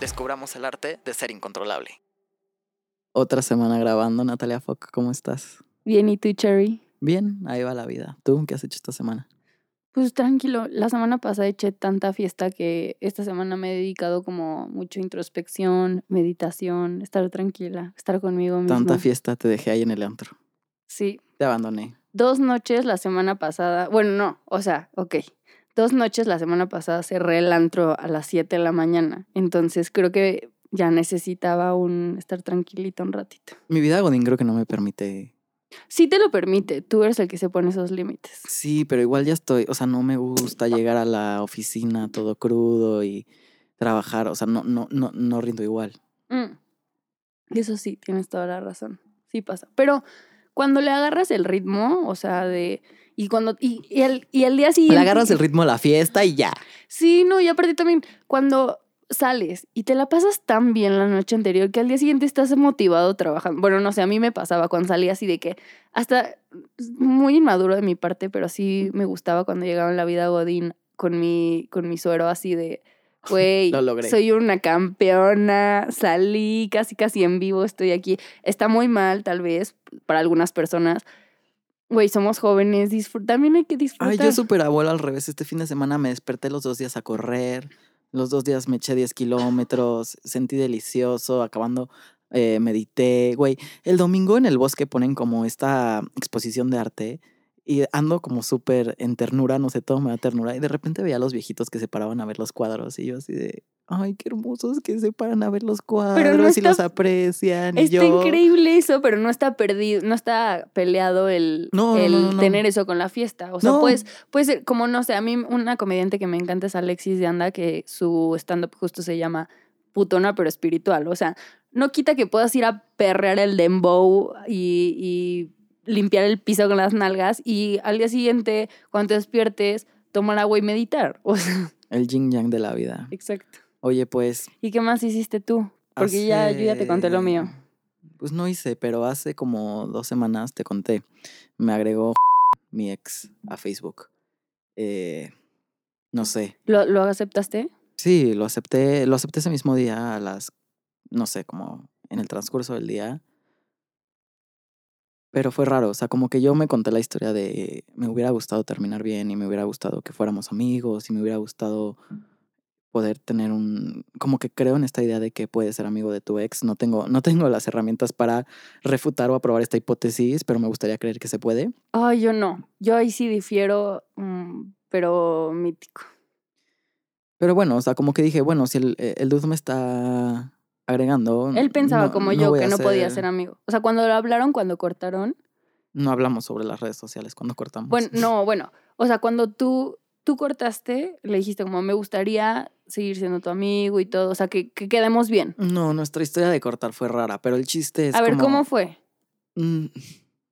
Descubramos el arte de ser incontrolable. Otra semana grabando, Natalia Fock, ¿cómo estás? Bien, ¿y tú, Cherry? Bien, ahí va la vida. ¿Tú qué has hecho esta semana? Pues tranquilo, la semana pasada eché tanta fiesta que esta semana me he dedicado como mucho a introspección, meditación, estar tranquila, estar conmigo misma. Tanta fiesta te dejé ahí en el antro. Sí, Te abandoné. dos noches la semana pasada, bueno, no, o sea, ok, dos noches la semana pasada cerré el antro a las 7 de la mañana, entonces creo que ya necesitaba un estar tranquilita un ratito. Mi vida Godín creo que no me permite. Sí te lo permite, tú eres el que se pone esos límites. Sí, pero igual ya estoy, o sea, no me gusta llegar a la oficina todo crudo y trabajar, o sea, no, no, no, no rindo igual. Mm. Eso sí, tienes toda la razón, sí pasa, pero cuando le agarras el ritmo, o sea, de... Y cuando... Y, y el, y el día siguiente... Le agarras el ritmo a la fiesta y ya. Sí, no, y aparte también cuando sales y te la pasas tan bien la noche anterior que al día siguiente estás motivado trabajando. Bueno, no sé, a mí me pasaba cuando salía así de que hasta muy inmaduro de mi parte, pero sí me gustaba cuando llegaba en la vida Godín con mi, con mi suero así de, güey, Lo soy una campeona, salí casi casi en vivo, estoy aquí. Está muy mal tal vez para algunas personas. Güey, somos jóvenes, también hay que disfrutar. Ay, yo súper abuelo al revés. Este fin de semana me desperté los dos días a correr. Los dos días me eché 10 kilómetros. Sentí delicioso. Acabando, eh, medité. Güey, el domingo en el bosque ponen como esta exposición de arte. Y ando como súper en ternura, no sé, todo me da ternura. Y de repente veía a los viejitos que se paraban a ver los cuadros. Y yo así de, ay, qué hermosos que se paran a ver los cuadros y los está- aprecian. Y Está yo, increíble eso, pero no está perdido, no está peleado el, No, no, el no, no, no. tener eso con la fiesta. O sea, No. pues, puede ser, como no sé, a mí una comediante que me encanta es Alexis de Anda, que su stand-up justo se llama putona pero espiritual. O sea, no quita que puedas ir a perrear el dembow y, y limpiar el piso con las nalgas y al día siguiente, cuando te despiertes, tomar agua y meditar. O sea, El yin yang de la vida. exacto. Oye, pues ¿Y qué más hiciste tú? Porque ya, yo ya te conté lo mío. Pues no hice, pero hace como dos semanas te conté. Me agregó mi ex a Facebook. Eh, no sé. ¿Lo, lo aceptaste? Sí, lo acepté, lo acepté ese mismo día a las, no sé, como en el transcurso del día. Pero fue raro, o sea, como que yo me conté la historia de me hubiera gustado terminar bien y me hubiera gustado que fuéramos amigos y me hubiera gustado poder tener un como que creo en esta idea de que puedes ser amigo de tu ex. No tengo no tengo las herramientas para refutar o aprobar esta hipótesis, pero me gustaría creer que se puede. Ay, yo no. Yo ahí sí difiero, mm, pero mítico. Pero bueno, o sea, como que dije, bueno, si el, eh, el dude me está agregando. Él pensaba no- como no yo que no podía ser- ser amigo. O sea, cuando lo hablaron, cuando cortaron. No hablamos sobre las redes sociales cuando cortamos. Bueno, no, bueno. O sea, cuando tú, tú cortaste, le dijiste como me gustaría seguir siendo tu amigo y todo. O sea, que, que quedemos bien. No, nuestra historia de cortar fue rara, pero el chiste es A ver, como- ¿cómo fue? Mm,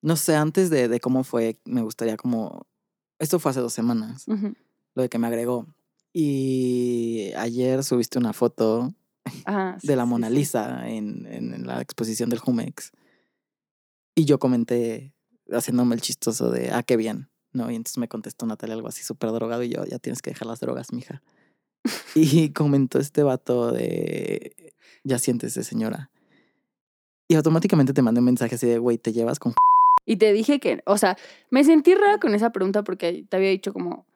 no sé, antes de, de cómo fue, me gustaría como... Esto fue hace dos semanas, lo de que me agregó. Y ayer subiste una foto Ajá, sí, de la sí, Mona sí. Lisa en, en- en la exposición del Jumex. Y yo comenté, haciéndome el chistoso de, ah, qué bien, Y entonces me contestó Natalia algo así súper drogado y yo, ya tienes que dejar las drogas, mija. y comentó este vato de, ya siéntese, señora. Y automáticamente te mandé un mensaje así de, güey, te llevas con... Y te dije que, o sea, me sentí rara con esa pregunta porque te había dicho como,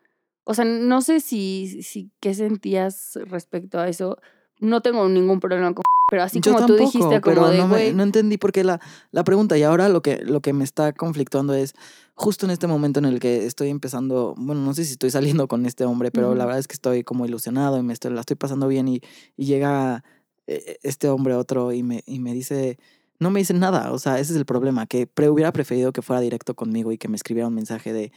o sea, no sé si, si qué sentías respecto a eso. No tengo ningún problema con, pero así Yo como tú tampoco, dijiste, como pero de, no, me- güey, no entendí por qué la, la pregunta. Y ahora lo que, lo que me está conflictuando es justo en este momento en el que estoy empezando, bueno, no sé si estoy saliendo con este hombre, pero la verdad es que estoy como ilusionado y me estoy, la estoy pasando bien y, y llega eh, este hombre otro y me, y me dice, no me dice nada. O sea, ese es el problema, que pre- hubiera preferido que fuera directo conmigo y que me escribiera un mensaje de,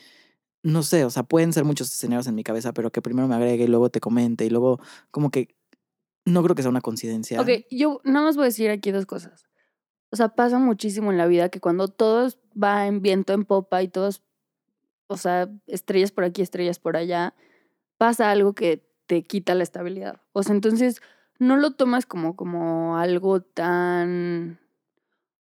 no sé, o sea, pueden ser muchos escenarios en mi cabeza, pero que primero me agregue y luego te comente y luego como que no creo que sea una coincidencia. Ok, yo nada más voy a decir aquí dos cosas. O sea, pasa muchísimo en la vida que cuando todo va en viento, en popa y todos, o sea, estrellas por aquí, estrellas por allá, pasa algo que te quita la estabilidad. O sea, entonces no lo tomas como, como algo tan...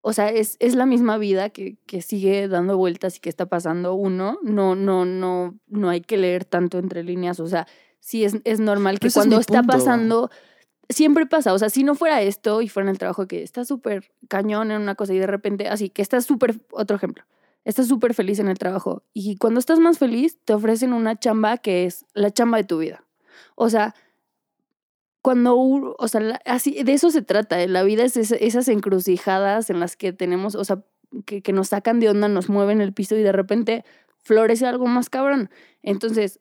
O sea, es, es la misma vida que, que sigue dando vueltas y que está pasando uno. No, no, no, no hay que leer tanto entre líneas. O sea, sí es, es normal que es cuando está punto. pasando, siempre pasa. O sea, si no fuera esto y fuera en el trabajo que está súper cañón en una cosa y de repente, así que estás súper, otro ejemplo, estás súper feliz en el trabajo y cuando estás más feliz te ofrecen una chamba que es la chamba de tu vida. O sea, cuando, o sea, así, de eso se trata. ¿eh? La vida es esa- esas encrucijadas en las que tenemos, o sea, que, que nos sacan de onda, nos mueven el piso y de repente florece algo más cabrón. Entonces,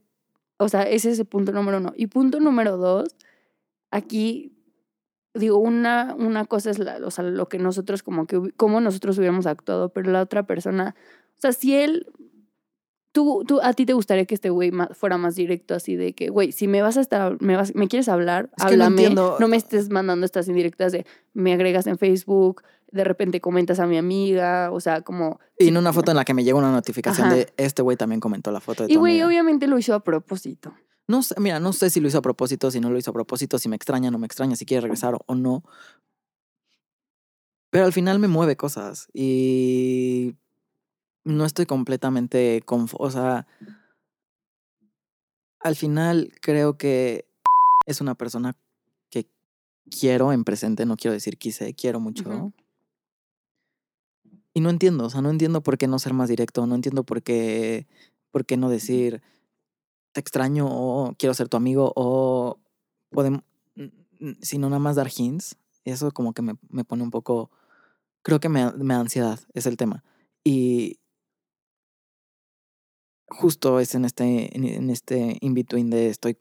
o sea, ese es el punto número uno. Y punto número dos, aquí, digo, una, una cosa es la, o sea, lo que nosotros como que, cómo nosotros hubiéramos actuado, pero la otra persona, o sea, si él, tú, tú, a ti te gustaría que este güey fuera más directo, así de que, güey, si me vas a estar, me, vas, me quieres hablar, Es no háblame, no me estés mandando estas indirectas de, me agregas en Facebook, de repente comentas a mi amiga, o sea, como... Y en una foto en la que me llega una notificación Ajá. de este güey también comentó la foto de Y güey, amiga". obviamente lo hizo a propósito. No sé, mira, no sé si lo hizo a propósito, si no lo hizo a propósito, si me extraña, no me extraña, si quiere regresar o no. Pero al final me mueve cosas y no estoy completamente confo, o sea, al final creo que es una persona que quiero en presente, no quiero decir quise, quiero mucho. Y no entiendo, o sea, no entiendo por qué no ser más directo, no entiendo por qué, por qué no decir te extraño o quiero ser tu amigo o podemos, sino nada más dar hints. Eso como que me, me pone un poco, creo que me, me da ansiedad, es el tema. Y justo es en este, en, este in-between de estoy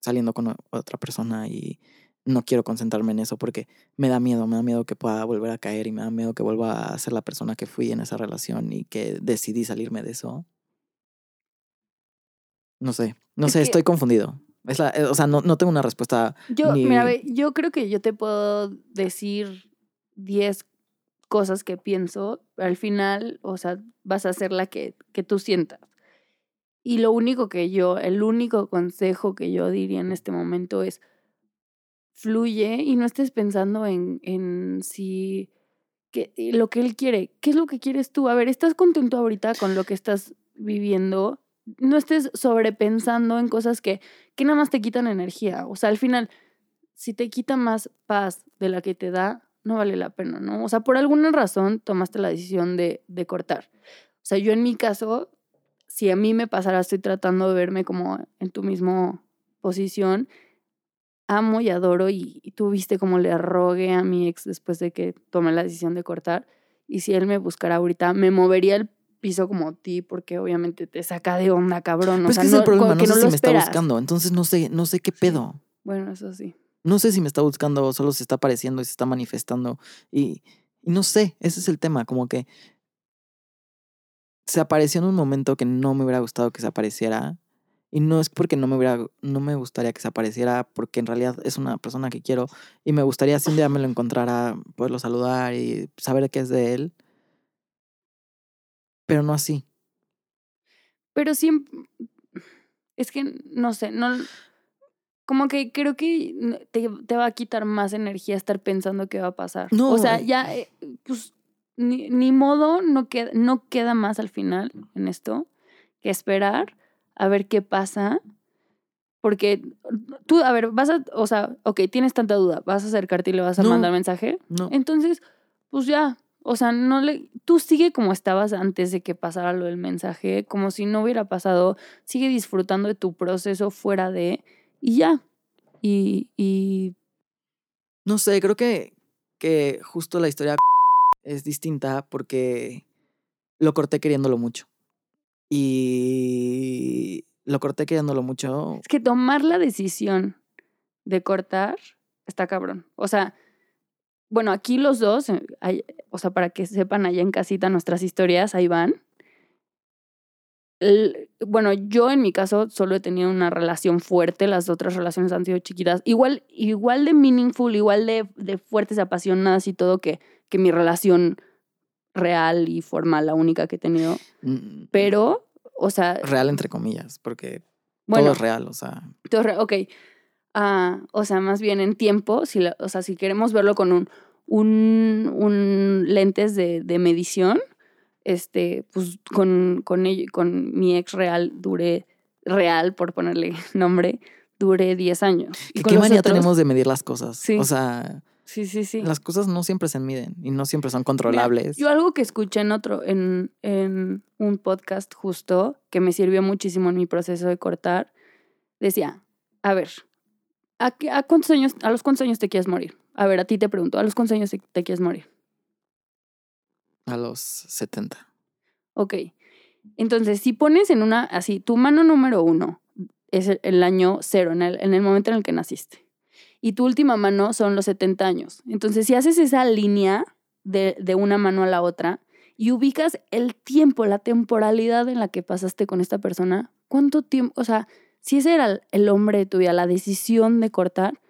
saliendo con otra persona y no quiero concentrarme en eso porque me da miedo, me da miedo que pueda volver a caer y me da miedo que vuelva a ser la persona que fui en esa relación y que decidí salirme de eso. No sé, no Es sé, que- estoy confundido. Es la, eh, o sea, no, no tengo una respuesta. Yo, ni- mira, yo creo que yo te puedo decir 10 cosas que pienso, pero al final, o sea, vas a hacer la que, que tú sientas. Y lo único que yo, el único consejo que yo diría en este momento es fluye y no estés pensando en, en si que, lo que él quiere. ¿Qué es lo que quieres tú? A ver, ¿estás contento ahorita con lo que estás viviendo? No estés sobrepensando en cosas que, que nada más te quitan energía. O sea, al final, si te quita más paz de la que te da, no vale la pena, ¿no? O sea, por alguna razón tomaste la decisión de, de cortar. O sea, yo en mi caso, si a mí me pasara, estoy tratando de verme como en tu mismo posición, amo y adoro y, y tú viste cómo le rogué a mi ex después de que tomé la decisión de cortar. Y si él me buscara ahorita, me movería el piso como ti porque obviamente te saca de onda, cabrón. O Pues sea, que ese no, es el problema, no sé no si me está buscando, entonces no sé, no sé qué pedo. Bueno, eso sí. No sé si me está buscando o solo se está apareciendo y se está manifestando. Y, y no sé, ese es el tema, como que se apareció en un momento que no me hubiera gustado que se apareciera. Y no es porque no me hubiera, no me gustaría que se apareciera, porque en realidad es una persona que quiero. Y me gustaría si un día me lo encontrara, poderlo saludar y saber qué es de él. Pero no así. Pero siempre. Es que no sé, no. Como que creo que te, te va a quitar más energía estar pensando qué va a pasar. No, O sea, ya, eh, pues, ni, ni modo, no queda, no queda más al final en esto que esperar a ver qué pasa. Porque tú, a ver, vas a, o sea, ok, tienes tanta duda, vas a acercarte y le vas a No. mandar mensaje. No. Entonces, pues ya, o sea, no le, tú sigue como estabas antes de que pasara lo del mensaje, como si no hubiera pasado, sigue disfrutando de tu proceso fuera de, y ya. Y, y No sé, creo que, que justo la historia es distinta porque lo corté queriéndolo mucho. Y lo corté queriéndolo mucho. es que tomar la decisión de cortar está cabrón. O sea, bueno, aquí los dos, eh, hay- o sea, para que sepan allá en casita nuestras historias, ahí van. el- bueno, yo en mi caso solo he tenido una relación fuerte, las otras relaciones han sido chiquitas, igual, igual de meaningful, igual de, de fuertes, apasionadas y todo que, que mi relación real y formal, la única que he tenido. Mm, Pero, o sea, Real entre comillas, porque bueno, todo es real, o sea. todo re- ok. Ah, o sea, más bien en tiempo, si la- o sea, si queremos verlo con un, un, un lentes de, de medición, este, pues con, con, ello- con mi ex real duré, real, por ponerle nombre, duré 10 años. Y ¿Qué, qué manía otros- tenemos de medir las cosas? Sí. O sea, Sí, sí, sí. las cosas no siempre se miden y no siempre son Mira, controlables. yo algo que escuché en otro, en, en un podcast justo, que me sirvió muchísimo en mi proceso de cortar, decía, a ver, ¿a, qué- a cuántos años, a los cuántos años te quieres morir? A ver, a ti te pregunto, ¿a los cuántos años te, te quieres morir? A los 70. Ok. Entonces, si pones en una, así, tu mano número uno es el, el año cero, en el, en el momento en el que naciste. Y tu última mano son los 70 años. Entonces, si haces esa línea de, de una mano a la otra y ubicas el tiempo, la temporalidad en la que pasaste con esta persona, ¿cuánto tiempo? O sea, si ese era el- hombre de tu vida, la decisión de cortar,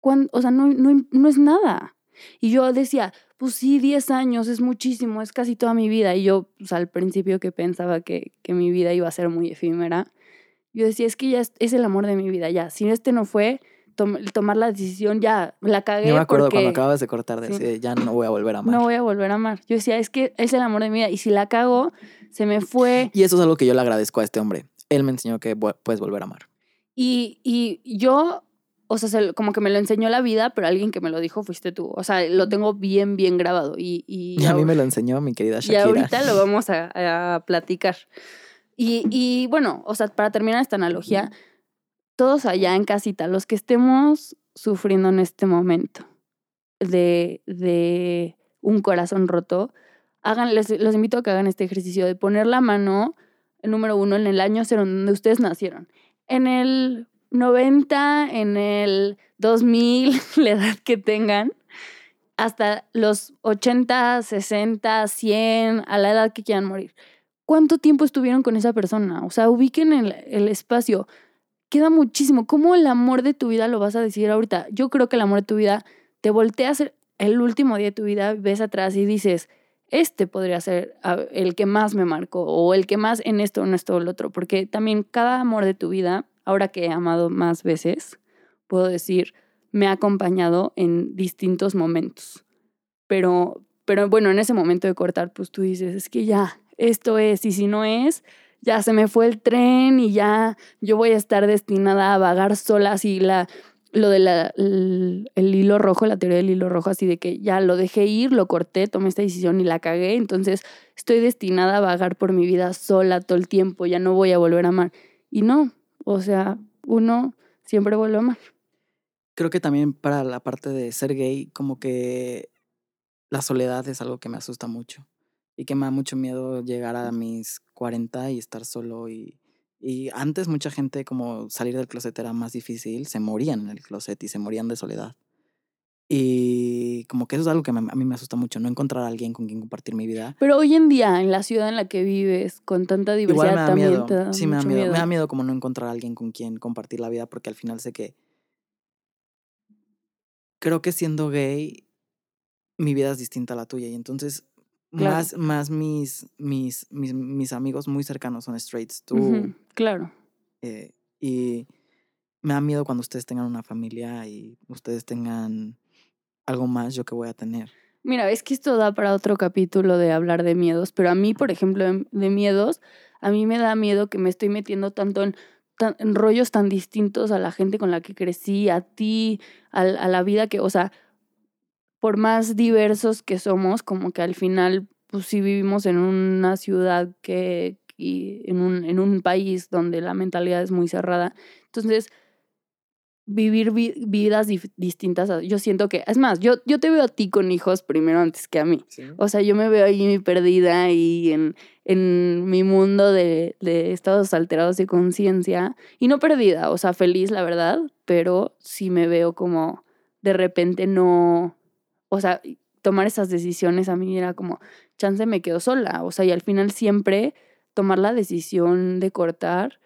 ¿cuán- o sea, no, no, no es nada. Y yo decía, pues sí, 10 años es muchísimo, es casi toda mi vida. Y yo, pues al principio que pensaba que, que mi vida iba a ser muy efímera, yo decía, es que ya es, es el amor de mi vida, ya. Si este no fue, tom- tomar la decisión, ya, la cagué Yo me acuerdo porque cuando acabas de cortar de Sí. decir, ya no voy a volver a amar. no voy a volver a amar. Yo decía, es que es el amor de mi vida. Y si la cago, se me fue. Y eso es algo que yo le agradezco a este hombre. Él me enseñó que puedes volver a amar. Y, y yo, o sea, se- como que me lo enseñó la vida, pero alguien que me lo dijo fuiste tú. O sea, lo tengo bien, bien grabado. Y, y, Y a mí me lo enseñó mi querida y Shakira. ahorita lo vamos a, a platicar. Y, y bueno, o sea, para terminar esta analogía, todos allá en casita, los que estemos sufriendo en este momento de, de un corazón roto, hagan, les, los invito a que hagan este ejercicio de poner la mano, número uno, en el año cero donde ustedes nacieron. En el 90, en el 2000, la edad que tengan, hasta los 80, 60, 100, a la edad que quieran morir. ¿Cuánto tiempo estuvieron con esa persona? O sea, ubiquen el, el espacio. Queda muchísimo. ¿Cómo el amor de tu vida lo vas a decidir ahorita? Yo creo que el amor de tu vida te volteas el último día de tu vida, ves atrás y dices, este podría ser a- el que más me marcó o el que más en esto, en esto o el otro. Porque también cada amor de tu vida, ahora que he amado más veces, puedo decir, me ha acompañado en distintos momentos. Pero, pero bueno, en ese momento de cortar, pues tú dices, es que ya, esto es, y si no es, ya se me fue el tren y ya yo voy a estar destinada a vagar sola, así la, lo de la, el, el hilo rojo, la teoría del hilo rojo, así de que ya lo dejé ir, lo corté, tomé esta decisión y la cagué, entonces estoy destinada a vagar por mi vida sola todo el tiempo, ya no voy a volver a amar. Y no, o sea, uno siempre vuelve a amar. Creo que también para la parte de ser gay, como que la soledad es algo que me asusta mucho y que me da mucho miedo llegar a mis 40 y estar solo y, y antes mucha gente como salir del closet era más difícil, se morían en el closet y se morían de soledad. Y como que eso es algo que me- a mí me asusta mucho, no encontrar a alguien con quien compartir mi vida. Pero hoy en día, en la ciudad en la que vives, con tanta Igual diversidad, me da también miedo. te da sí, me da miedo. Me da miedo como no encontrar a alguien con quien compartir la vida porque al final sé que creo que siendo gay mi vida es distinta a la tuya y entonces Claro. más más mis mis mis mis amigos muy cercanos son straights, tú claro. eh, y me da miedo cuando ustedes tengan una familia y ustedes tengan algo más yo que voy a tener. Mira, es que esto da para otro capítulo de hablar de miedos, pero a mí, por ejemplo, de, de miedos, a mí me da miedo que me estoy metiendo tanto en, tan- en rollos tan distintos a la gente con la que crecí, a ti, al- a, la vida que, o sea, por más diversos que somos, como que al final, pues sí vivimos en una ciudad que, y en un, en un país donde la mentalidad es muy cerrada. Entonces, vivir vi- vidas distintas. Yo siento que, es más, yo, yo te veo a ti con hijos primero antes que a mí. O sea, yo me veo ahí perdida y en, en mi mundo de, de estados alterados de conciencia. Y no perdida, o sea, feliz, la verdad, pero sí me veo como de repente no, o sea, tomar esas decisiones a mí era como, chance me quedo sola. O sea, y al final siempre tomar la decisión de cortar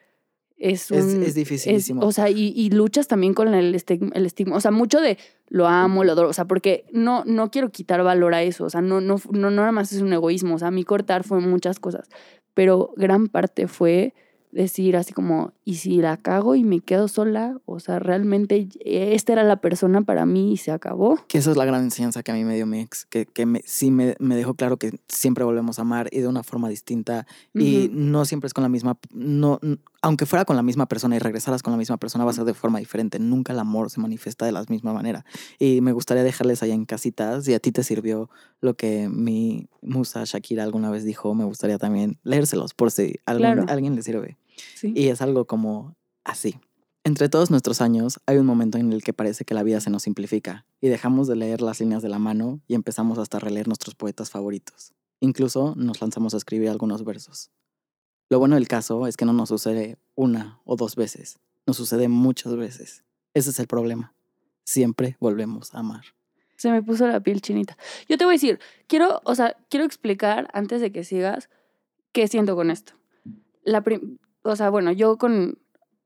es un... Es, es es- dificilísimo. o sea, y, y luchas también con el estigma, el estigma. O sea, mucho de lo amo, lo adoro. O sea, porque no, no quiero quitar valor a eso. O sea, no, no, no, no nada más es un egoísmo. O sea, mi cortar fue muchas cosas. Pero gran parte fue decir así como, ¿y si la cago y me quedo sola? O sea, realmente esta era la persona para mí y se acabó. Que esa es la gran enseñanza que a mí me dio mi ex, que, que me, sí me, me dejó claro que siempre volvemos a amar y de una forma distinta y Ujú. no siempre es con la misma, no, aunque fuera con la misma persona y regresaras con la misma persona va a ser de forma diferente, nunca el amor se manifiesta de la misma manera y me gustaría dejarles allá en casitas, si a ti te sirvió lo que mi musa Shakira alguna vez dijo, me gustaría también leérselos por si algún- Claro. a alguien le sirve. Sí. Y es algo como así. Entre todos nuestros años hay un momento en el que parece que la vida se nos simplifica y dejamos de leer las líneas de la mano y empezamos hasta a releer nuestros poetas favoritos. Incluso nos lanzamos a escribir algunos versos. Lo bueno del caso es que no nos sucede una o dos veces, nos sucede muchas veces. Ese es el problema. Siempre volvemos a amar. Se me puso la piel chinita. Yo te voy a decir, quiero, o sea, quiero explicar antes de que sigas qué siento con esto. La o sea, bueno, yo con,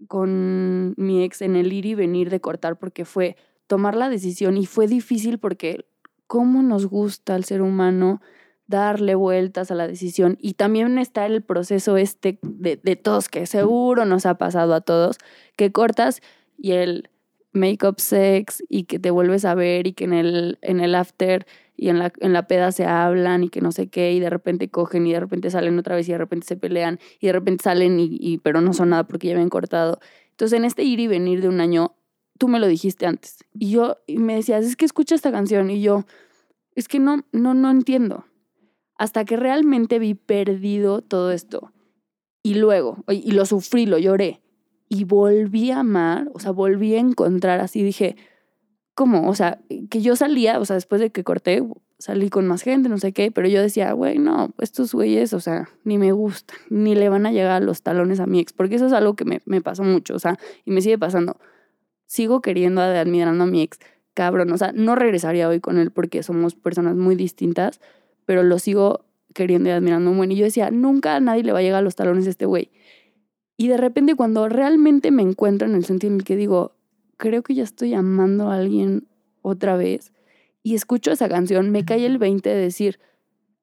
con mi ex en el ir y venir de cortar porque fue tomar la decisión y fue difícil porque cómo nos gusta al ser humano darle vueltas a la decisión y también está el proceso este de, de todos que seguro nos ha pasado a todos que cortas y el make-up sex y que te vuelves a ver y que en el, en el after y en la, en la peda se hablan y que no sé qué y de repente cogen y de repente salen otra vez y de repente se pelean y de repente salen y, pero no son nada porque ya habían cortado. Entonces en este ir y venir de un año, tú me lo dijiste antes y yo y me decías, es que escucha esta canción y yo, es que no, no, no entiendo. Hasta que realmente vi perdido todo esto. Y luego, y lo sufrí, lo lloré. Y volví a amar, o sea, volví a encontrar así, dije, ¿cómo? O sea, que yo salía, o sea, después de que corté, salí con más gente, no sé qué, pero yo decía, güey, no, estos güeyes, o sea, ni me gustan, ni le van a llegar los talones a mi ex, porque eso es algo que me, me pasó mucho, o sea, y me sigue pasando. Sigo queriendo, admirando a mi ex, cabrón, o sea, no regresaría hoy con él porque somos personas muy distintas, pero lo sigo queriendo y admirando un buen. Y yo decía, nunca a nadie le va a llegar a los talones a este güey. Y de repente cuando realmente me encuentro en el sentido en el que digo, creo que ya estoy amando a alguien otra vez, y escucho esa canción, me cae el 20 de decir,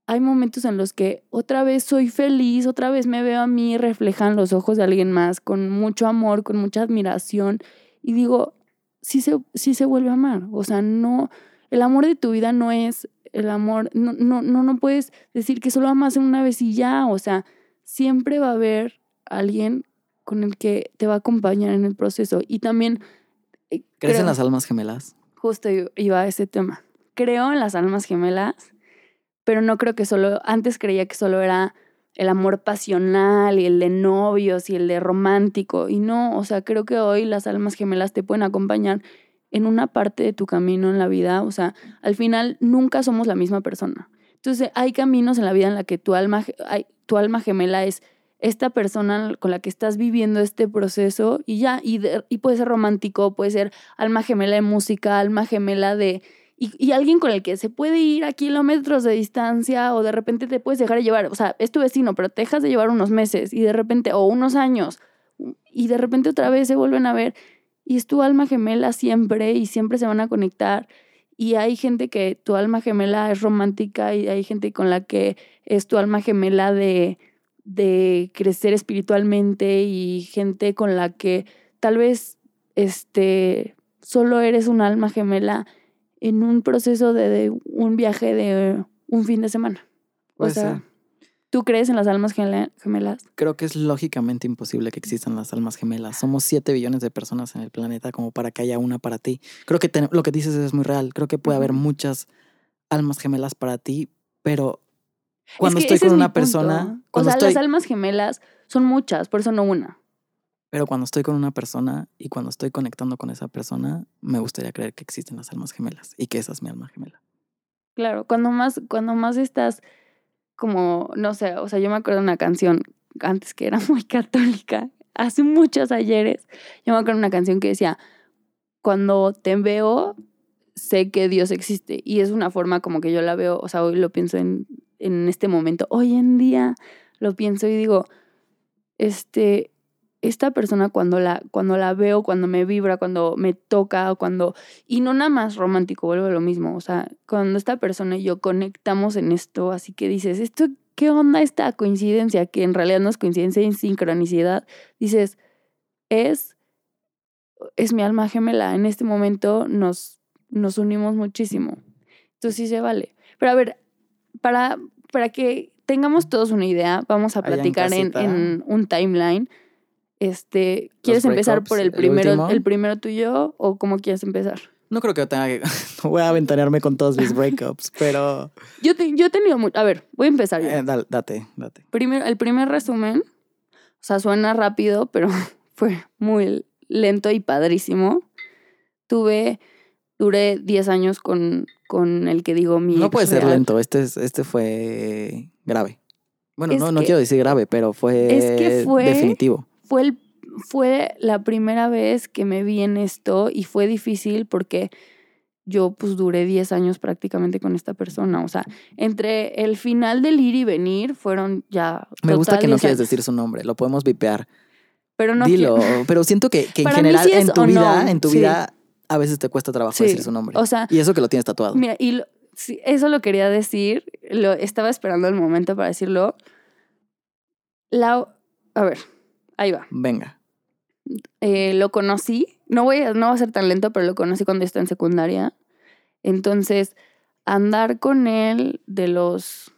hay momentos en los que otra vez soy feliz, otra vez me veo a mí reflejan los ojos de alguien más, con mucho amor, con mucha admiración, y digo, sí se, sí se vuelve a amar. O sea, no, el amor de tu vida no es el amor, no, no, no, no puedes decir que solo amas una vez y ya, o sea, siempre va a haber alguien con el que te va a acompañar en el proceso. Y también... eh, ¿Crees en las almas gemelas? Justo iba a ese tema. Creo en las almas gemelas, pero no creo que solo, antes creía que solo era el amor pasional y el de novios y el de romántico. Y no, o sea, creo que hoy las almas gemelas te pueden acompañar en una parte de tu camino en la vida. O sea, al final nunca somos la misma persona. Entonces, hay caminos en la vida en la que tu alma, tu alma gemela es esta persona con la que estás viviendo este proceso y ya, y, y puede ser romántico, puede ser alma gemela de música, alma gemela de... Y, y alguien con el que se puede ir a kilómetros de distancia o de repente te puedes dejar de llevar, o sea, es tu vecino, pero te dejas de llevar unos meses y de repente, o unos años, y de repente otra vez se vuelven a ver y es tu alma gemela siempre y siempre se van a conectar. Y hay gente que tu alma gemela es romántica y hay gente con la que es tu alma gemela de, de crecer espiritualmente y gente con la que tal vez este, solo eres un alma gemela en un proceso de, de un viaje de un fin de semana. O Puede sea, ser. ¿tú crees en las almas gemela- gemelas? Creo que es lógicamente imposible que existan las almas gemelas. Somos 7 billones de personas en el planeta como para que haya una para ti. Creo que te- lo que dices es muy real. Creo que puede haber muchas almas gemelas para ti, pero cuando Es que estoy con una persona, O sea, estoy, las almas gemelas son muchas, por eso no una. pero cuando estoy con una persona y cuando estoy conectando con esa persona, me gustaría creer que existen las almas gemelas y que esa es mi alma gemela. Claro, cuando más, cuando más estás como, no sé, o sea, yo me acuerdo de una canción antes que era muy católica, hace muchos ayeres, yo me acuerdo de una canción que decía, cuando te veo, sé que Dios existe. Y es una forma como que yo la veo, o sea, hoy lo pienso en, en este momento. Hoy en día lo pienso y digo, este, esta persona cuando la, cuando la veo, cuando me vibra, cuando me toca, cuando, y no nada más romántico, vuelvo a lo mismo, o sea, cuando esta persona y yo conectamos en esto, así que dices, esto, ¿qué onda esta coincidencia? Que en realidad no es coincidencia, es sincronicidad, dices, es, es mi alma gemela, en este momento nos, nos unimos muchísimo. Entonces sí se vale. Pero a ver, para, para que tengamos todos una idea, vamos a platicar en, un timeline. Este, ¿quieres empezar por el el primero, último? el primero tuyo o cómo quieres empezar? No creo que tenga que. No voy a aventanearme con todos mis breakups, pero. Yo, te- yo he tenido mu- A ver, voy a empezar yo. eh, dal- date, date. Primero, el primer resumen, o sea, suena rápido, pero fue muy lento y padrísimo. Tuve, duré 10 años con, con el que digo mi No puede ser real. lento. Este, es, este fue grave. Bueno, Es no, no que- quiero decir grave, pero fue, Es que fue- definitivo. fue, el, fue la primera vez que me vi en esto y fue difícil porque yo pues duré 10 años prácticamente con esta persona. O sea, entre el final del ir y venir fueron ya... Me gusta que no 10 quieres años. decir su nombre. Lo podemos vipear. Pero no Dilo. quiero- Pero siento que, que en Para general sí en tu vida, no, en tu sí. vida, a veces te cuesta trabajo Sí, decir su nombre. O sea, y eso que lo tienes tatuado. Mira, y lo- sí, eso lo quería decir, lo estaba esperando el momento para decirlo. La, a ver, ahí va. Venga. Eh, lo conocí, no voy a, no va a ser tan lento, pero lo conocí cuando yo estaba en secundaria. Entonces, andar con él de los...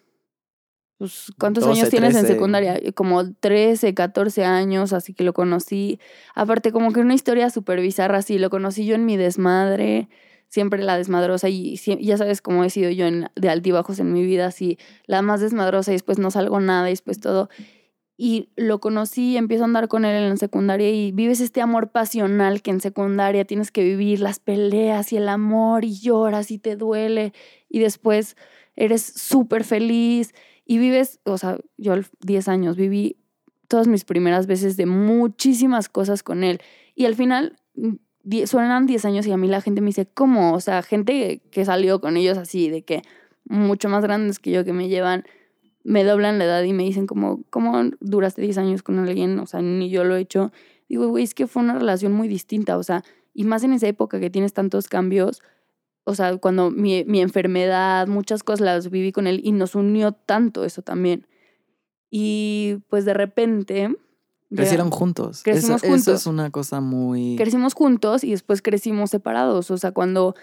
Pues, ¿Cuántos 12, años tienes en 13. secundaria? Como 13, 14 años, así que lo conocí. Aparte, como que una historia súper bizarra, así, lo conocí yo en mi desmadre, siempre la desmadrosa, y ya sabes cómo he sido yo en, de altibajos en mi vida, así, la más desmadrosa, y después no salgo nada, y después todo. Y lo conocí, empiezo a andar con él en la secundaria y vives este amor pasional que en secundaria tienes que vivir, las peleas y el amor y lloras y te duele y después eres súper feliz y vives, o sea, yo a los 10 años viví todas mis primeras veces de muchísimas cosas con él y al final suenan 10 años y a mí la gente me dice, ¿cómo? O sea, gente que salió con ellos así, de que mucho más grandes que yo que me llevan me doblan la edad y me dicen como, ¿cómo duraste 10 años con alguien? O sea, ni yo lo he hecho. Digo, güey, es que fue una relación muy distinta, o sea, y más en esa época que tienes tantos cambios, o sea, cuando mi, mi enfermedad, muchas cosas las viví con él y nos unió tanto eso también. Y pues de repente... Crecieron juntos. Crecimos eso, Eso juntos. es una cosa muy. Crecimos juntos y después crecimos separados, o sea, cuando,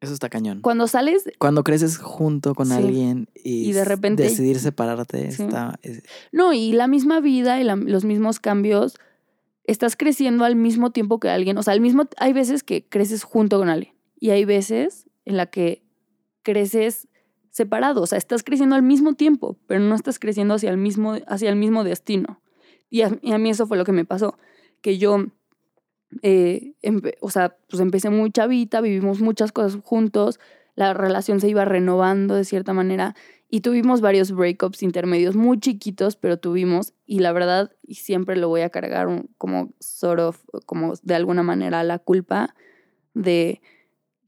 Eso está cañón. cuando sales Cuando creces junto con Sí. alguien y, Y de repente- decidir separarte Sí. está. es- No, y la misma vida y la- los mismos cambios, estás creciendo al mismo tiempo que alguien. O sea, al mismo, hay veces que creces junto con alguien y hay veces en la que creces separado. O sea, estás creciendo al mismo tiempo, pero no estás creciendo hacia el mismo, hacia el mismo destino. Y a, mí eso fue lo que me pasó, que yo, eh, o sea, pues empecé muy chavita, vivimos muchas cosas juntos, la relación se iba renovando de cierta manera y tuvimos varios breakups intermedios muy chiquitos, pero tuvimos, y la verdad, y siempre lo voy a cargar como sort of, como de alguna manera la culpa de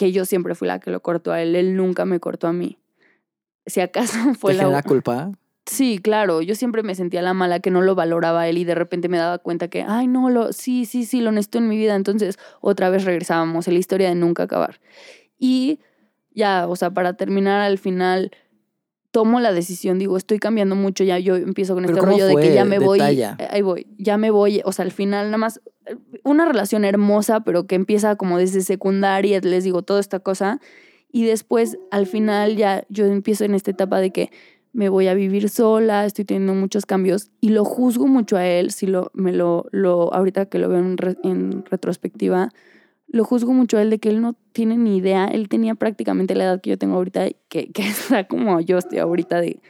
que yo siempre fui la que lo cortó a él, él nunca me cortó a mí. Si acaso fue ¿Te la... genera culpa? Sí, claro, yo siempre me sentía la mala que no lo valoraba a él y de repente me daba cuenta que, ay, no, lo, sí, sí, sí, lo necesito en mi vida. Entonces, otra vez regresábamos a la historia de nunca acabar. Y ya, o sea, para terminar al final, tomo la decisión, digo, estoy cambiando mucho, ya yo empiezo con ¿Pero este rollo de que ya me voy, Detalla. eh, ahí voy, ya me voy, o sea, al final nada más, eh, una relación hermosa, pero que empieza como desde secundaria, les digo, toda esta cosa, y después al final ya yo empiezo en esta etapa de que me voy a vivir sola, estoy teniendo muchos cambios y lo juzgo mucho a él, si lo, me lo, lo ahorita que lo veo en, re- en retrospectiva, lo juzgo mucho a él de que él no tiene ni idea, él tenía prácticamente la edad que yo tengo ahorita, que, que está como yo estoy ahorita de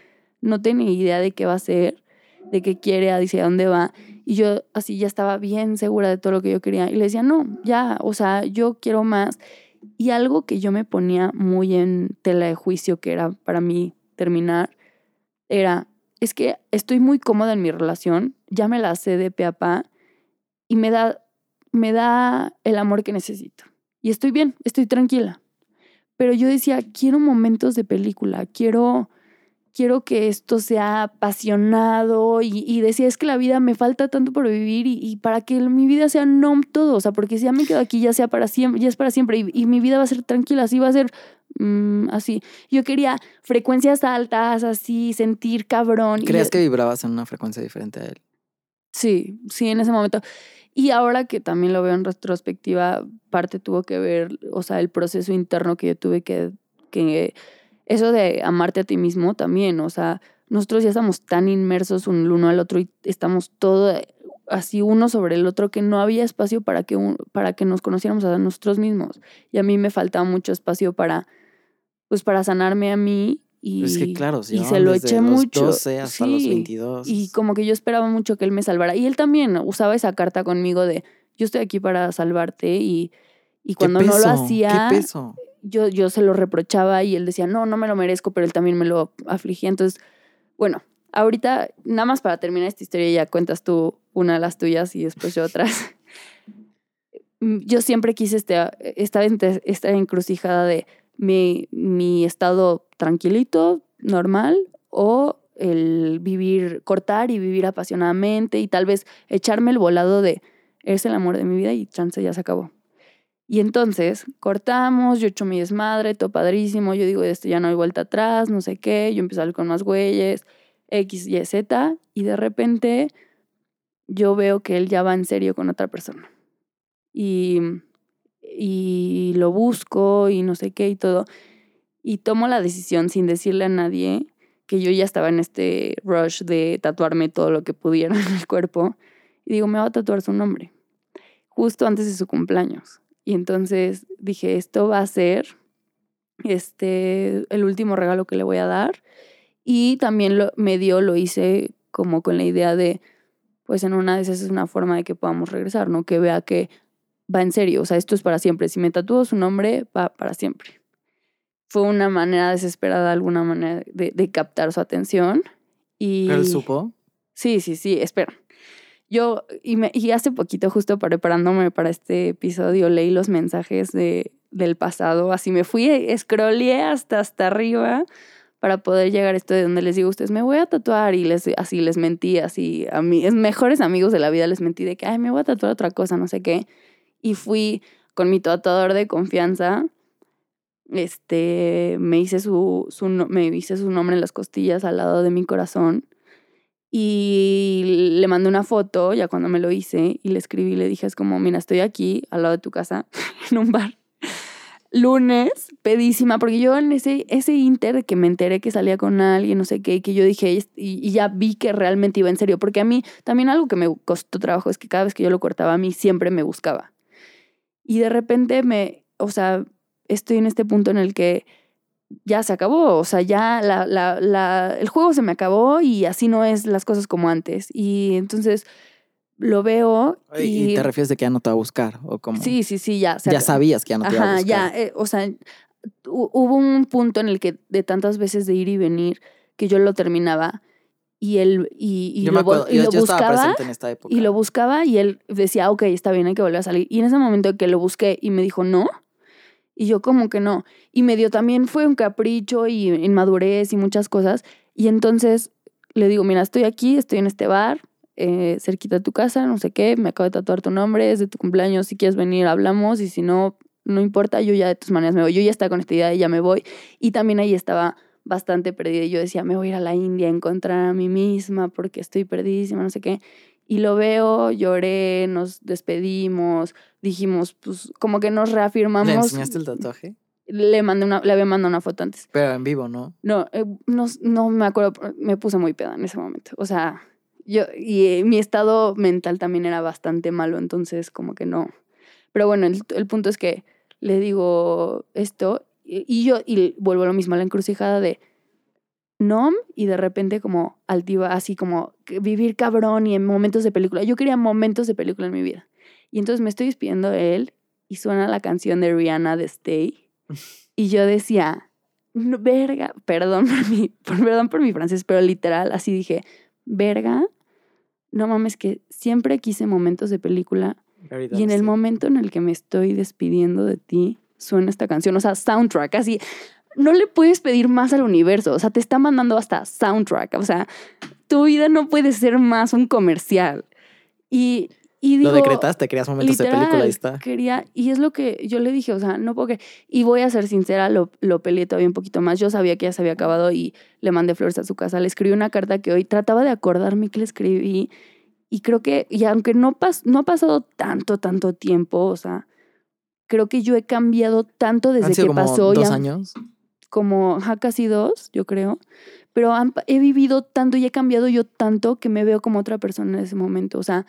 no tiene idea de qué va a hacer, de qué quiere, hacia dónde va. Y yo así ya estaba bien segura de todo lo que yo quería. Y le decía, no, ya, o sea, yo quiero más. Y algo que yo me ponía muy en tela de juicio, que era para mí terminar, era, es que estoy muy cómoda en mi relación, ya me la sé de pe a pa, y me da, me da el amor que necesito. Y estoy bien, estoy tranquila. Pero yo decía, quiero momentos de película, quiero, quiero que esto sea apasionado y, y decía, es que la vida me falta tanto por vivir y, y para que mi vida sea no todo, o sea, porque si ya me quedo aquí ya sea para siempre, ya es para siempre y, y mi vida va a ser tranquila, así va a ser mm, así. Yo quería frecuencias altas, así, sentir cabrón. y ¿Creías yo- que vibrabas en una frecuencia diferente a él? Sí, sí, en ese momento. Y ahora que también lo veo en retrospectiva, parte tuvo que ver, o sea, el proceso interno que yo tuve que, que eso de amarte a ti mismo también, o sea, nosotros ya estamos tan inmersos uno al otro y estamos todo así uno sobre el otro que no había espacio para que, un- para que nos conociéramos a nosotros mismos. Y a mí me faltaba mucho espacio para, pues, para sanarme a mí. Y, es que claro, se y se lo eché los mucho. 12 hasta los Sí, 22. y como que yo esperaba mucho que él me salvara. Y él también usaba esa carta conmigo de yo estoy aquí para salvarte y, y ¿Qué cuando no lo hacía, ¿Qué peso? yo, yo se lo reprochaba y él decía, no, no me lo merezco, pero él también me lo afligía. Entonces, bueno, ahorita, nada más para terminar esta historia, ya cuentas tú una de las tuyas y después yo otras. Mm, yo siempre quise este, estar en esta encrucijada de mi, mi estado tranquilito, normal, o el vivir, cortar y vivir apasionadamente y tal vez echarme el volado de es el amor de mi vida y chance ya se acabó. Y entonces cortamos, yo echo mi desmadre, todo padrísimo, yo digo, ya no hay vuelta atrás, no sé qué, yo empiezo a salir con más güeyes, X, Y, Z, y de repente yo veo que él ya va en serio con otra persona. Y, y lo busco y no sé qué y todo. Y tomo la decisión sin decirle a nadie que yo ya estaba en este rush de tatuarme todo lo que pudiera en el cuerpo. Y digo, me voy a tatuar su nombre. Justo antes de su cumpleaños. Y entonces dije, esto va a ser este, el último regalo que le voy a dar. Y también lo, medio lo hice como con la idea de, pues en una de esas es una forma de que podamos regresar, ¿no? Que vea que va en serio, o sea, esto es para siempre. Si me tatúo su nombre, va para siempre. Fue una manera desesperada, alguna manera de, de captar su atención. Y... ¿Pero él supo? Sí, sí, sí, espera. Yo, y, me, y hace poquito, justo preparándome para este episodio, leí los mensajes de, del pasado. Así me fui, scrolleé hasta, hasta arriba para poder llegar a esto de donde les digo a ustedes, me voy a tatuar. Y les, así les mentí, así a mis mejores amigos de la vida les mentí de que, ay, me voy a tatuar otra cosa, no sé qué. Y fui con mi tatuador de confianza. Este, me hice su, su, me hice su nombre en las costillas al lado de mi corazón. Y le mandé una foto ya cuando me lo hice y le escribí, le dije, es como, mira, estoy aquí al lado de tu casa, en un bar. Lunes, pedísima, porque yo en ese, ese inter que me enteré que salía con alguien, no sé qué, que yo dije, y, y ya vi que realmente iba en serio, porque a mí también algo que me costó trabajo es que cada vez que yo lo cortaba a mí siempre me buscaba. Y de repente me, o sea, estoy en este punto en el que ya se acabó, o sea, ya la, la, la, el juego se me acabó y así no es las cosas como antes. Y entonces lo veo y... ¿Y te refieres de que ya no te va a buscar? ¿O cómo? Sí, sí, sí, ya. Ya sabías que ya no te iba a buscar. ya, eh, o sea, hubo un punto en el que de tantas veces de ir y venir que yo lo terminaba y él y, y yo lo, me acuerdo, y yo, lo yo estaba buscaba en esta época. y lo buscaba y él decía, ok, está bien, hay que volver a salir. Y en ese momento que lo busqué y me dijo, no, y yo como que no. Y medio también fue un capricho y inmadurez y muchas cosas. Y entonces le digo, mira, estoy aquí, estoy en este bar, eh, cerquita de tu casa, no sé qué, me acabo de tatuar tu nombre, es de tu cumpleaños, si quieres venir hablamos y si no, no importa, yo ya de tus maneras me voy. Yo ya estaba con esta idea y ya me voy. Y también ahí estaba bastante perdida. Y yo decía, me voy a ir a la India a encontrar a mí misma porque estoy perdidísima, no sé qué. Y lo veo, lloré, nos despedimos, dijimos, pues como que nos reafirmamos. ¿Le enseñaste el tatuaje? Le mandé una, le había mandado una foto antes. Pero en vivo, ¿no? No, eh, no, no me acuerdo, me puse muy peda en ese momento. O sea, yo, y eh, mi estado mental también era bastante malo, entonces como que no. Pero bueno, el, el punto es que le digo esto y, y yo, y vuelvo a lo mismo a la encrucijada de nom y de repente como altiva, así como vivir cabrón y en momentos de película. Yo quería momentos de película en mi vida. Y entonces me estoy despidiendo de él y suena la canción de Rihanna de Stay. Y yo decía, no, verga, perdón por, mi, por, perdón por mi francés, pero literal, así dije, verga, no mames, que siempre quise momentos de película y en el momento en el que me estoy despidiendo de ti, suena esta canción, o sea, soundtrack, así, no le puedes pedir más al universo. O sea, te está mandando hasta soundtrack. O sea, tu vida no puede ser más un comercial. Y, y digo, Lo decretaste, querías momentos de película, ahí está. Quería, y es lo que yo le dije, o sea, no creer. Y voy a ser sincera, lo, lo peleé todavía un poquito más. Yo sabía que ya se había acabado y le mandé flores a su casa. Le escribí una carta que hoy trataba de acordarme que le escribí. Y creo que, y aunque no, pas, no ha pasado tanto, tanto tiempo, o sea, creo que yo he cambiado tanto desde Han sido que como pasó. dos ya, años. Como ajá, casi dos, yo creo. Pero han he vivido tanto y he cambiado yo tanto que me veo como otra persona en ese momento. O sea,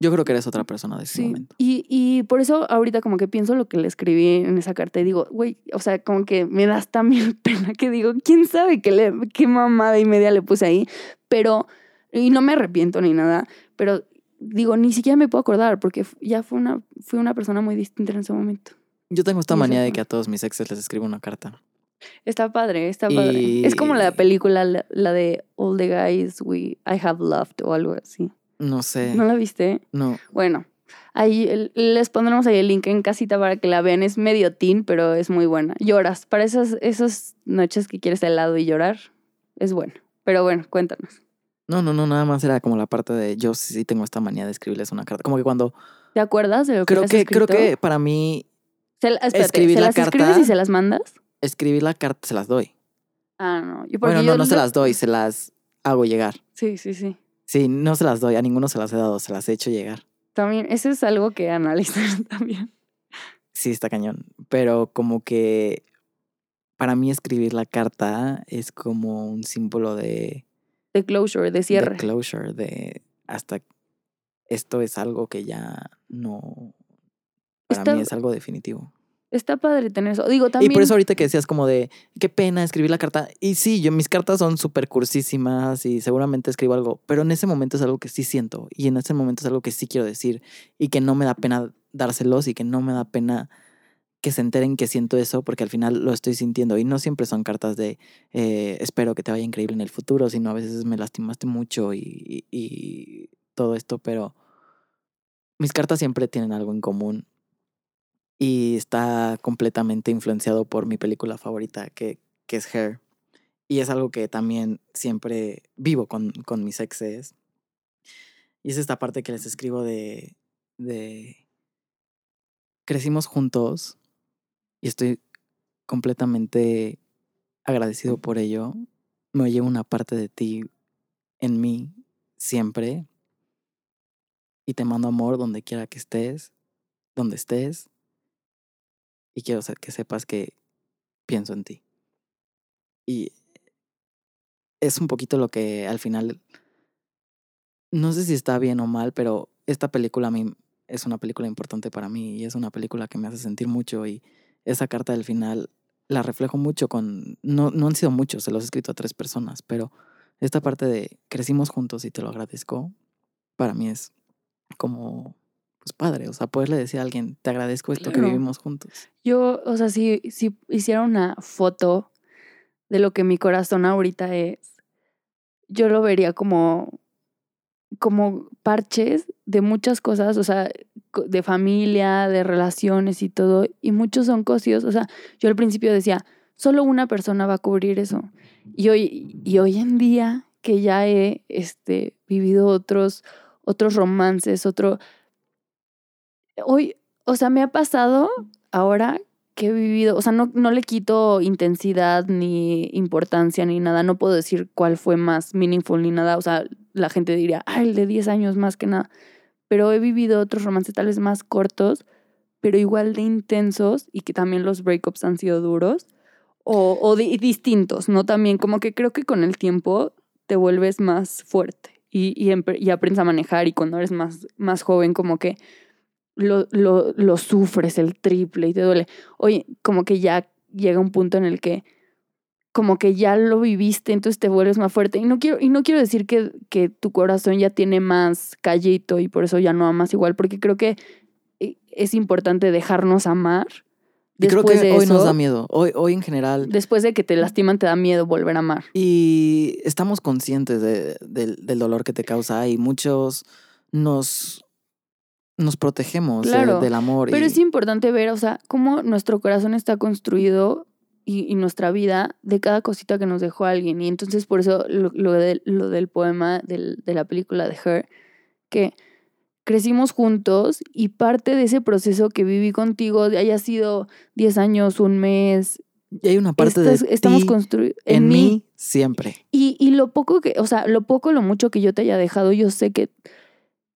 Yo creo que eres otra persona de ese sí. momento. Y, y por eso ahorita como que pienso lo que le escribí en esa carta y digo, güey, o sea, como que me das también pena que digo, quién sabe qué, le, qué mamada y media le puse ahí. Pero, y no me arrepiento ni nada, pero digo, ni siquiera me puedo acordar porque ya fue una, fui una persona muy distinta en ese momento. Yo tengo esta manía de que a todos mis exes les escribo una carta. Está padre, está padre. Es como la película, la, la de All the Guys We I Have Loved o algo así. No sé. ¿No la viste? No. Bueno, ahí les pondremos ahí el link en casita para que la vean. Es medio teen, pero es muy buena. Lloras. Para esas, esas noches que quieres helado y llorar, es bueno. Pero bueno, cuéntanos. No, no, no, nada más era como la parte de yo sí tengo esta manía de escribirles una carta. Como que cuando ¿Te acuerdas de lo que creo has que creo que para mí Se, la- espérate, escribir ¿se la las escribes carta- y se las mandas? escribir la carta se las doy. Ah, no. Yo, Bueno, yo no, no se las doy, se las hago llegar. Sí, sí, sí. Sí, no se las doy, a ninguno se las he dado, se las he hecho llegar. También, eso es algo que analizar también. Sí, está cañón. Pero como que para mí escribir la carta es como un símbolo de, De closure, de de cierre. closure, de hasta esto es algo que ya no, para Está- mí es algo definitivo. Está padre tener eso. Digo, también. Y por eso ahorita que decías como de, qué pena escribir la carta. Y sí, yo mis cartas son súper cursísimas y seguramente escribo algo, pero en ese momento es algo que sí siento y en ese momento es algo que sí quiero decir y que no me da pena dárselos y que no me da pena que se enteren que siento eso porque al final lo estoy sintiendo y no siempre son cartas de eh, espero que te vaya increíble en el futuro, sino a veces me lastimaste mucho y, y todo esto, pero mis cartas siempre tienen algo en común y está completamente influenciado por mi película favorita, que, que es Hair. Y es algo que también siempre vivo con, con mis exes. Y es esta parte que les escribo de, de... Crecimos juntos y estoy completamente agradecido por ello. Me llevo una parte de ti en mí siempre. Y te mando amor donde quiera que estés, donde estés y quiero que sepas que pienso en ti. Y es un poquito lo que al final, no sé si está bien o mal, pero esta película a mí es una película importante para mí y es una película que me hace sentir mucho y esa carta del final la reflejo mucho con, no, no han sido muchos, se los he escrito a tres personas, pero esta parte de crecimos juntos y te lo agradezco, para mí es como, pues padre, o sea, poderle decir a alguien, te agradezco esto que vivimos juntos. Yo, o sea, si, si hiciera una foto de lo que mi corazón ahorita es, yo lo vería como, como parches de muchas cosas, o sea, de familia, de relaciones y todo, y muchos son cosidos. O sea, yo al principio decía, solo una persona va a cubrir eso. Y hoy, y hoy en día que ya he este, vivido otros, otros romances, otro... Hoy, o sea, me ha pasado ahora que he vivido, o sea, no, no le quito intensidad ni importancia ni nada, no puedo decir cuál fue más meaningful ni nada, o sea, la gente diría, ah, el de 10 años más que nada, pero he vivido otros romances tal vez más cortos, pero igual de intensos y que también los breakups han sido duros o, o di- distintos, ¿no? También como que creo que con el tiempo te vuelves más fuerte y, y, y aprendes a manejar y cuando eres más, más joven como que lo, lo, lo sufres el triple y te duele. Oye, como que ya llega un punto en el que como que ya lo viviste, entonces te vuelves más fuerte. Y no quiero, y no quiero decir que, que tu corazón ya tiene más callito y por eso ya no amas igual, porque creo que eh, es importante dejarnos amar. Y creo que de hoy eso, nos da miedo, hoy, hoy en general. después de que te lastiman, te da miedo volver a amar. Y estamos conscientes de- del dolor que te causa y muchos nos, nos protegemos Claro, del amor. Pero y- es importante ver, o sea, cómo nuestro corazón está construido y, y nuestra vida de cada cosita que nos dejó alguien. Y entonces por eso lo, lo, de- lo del poema del- de la película de Her, que crecimos juntos y parte de ese proceso que viví contigo, haya sido 10 años, un mes, Y hay una parte estás- de estamos ti construyendo en mí siempre. y, y lo poco que, o sea, lo poco, lo mucho que yo te haya dejado, yo sé que,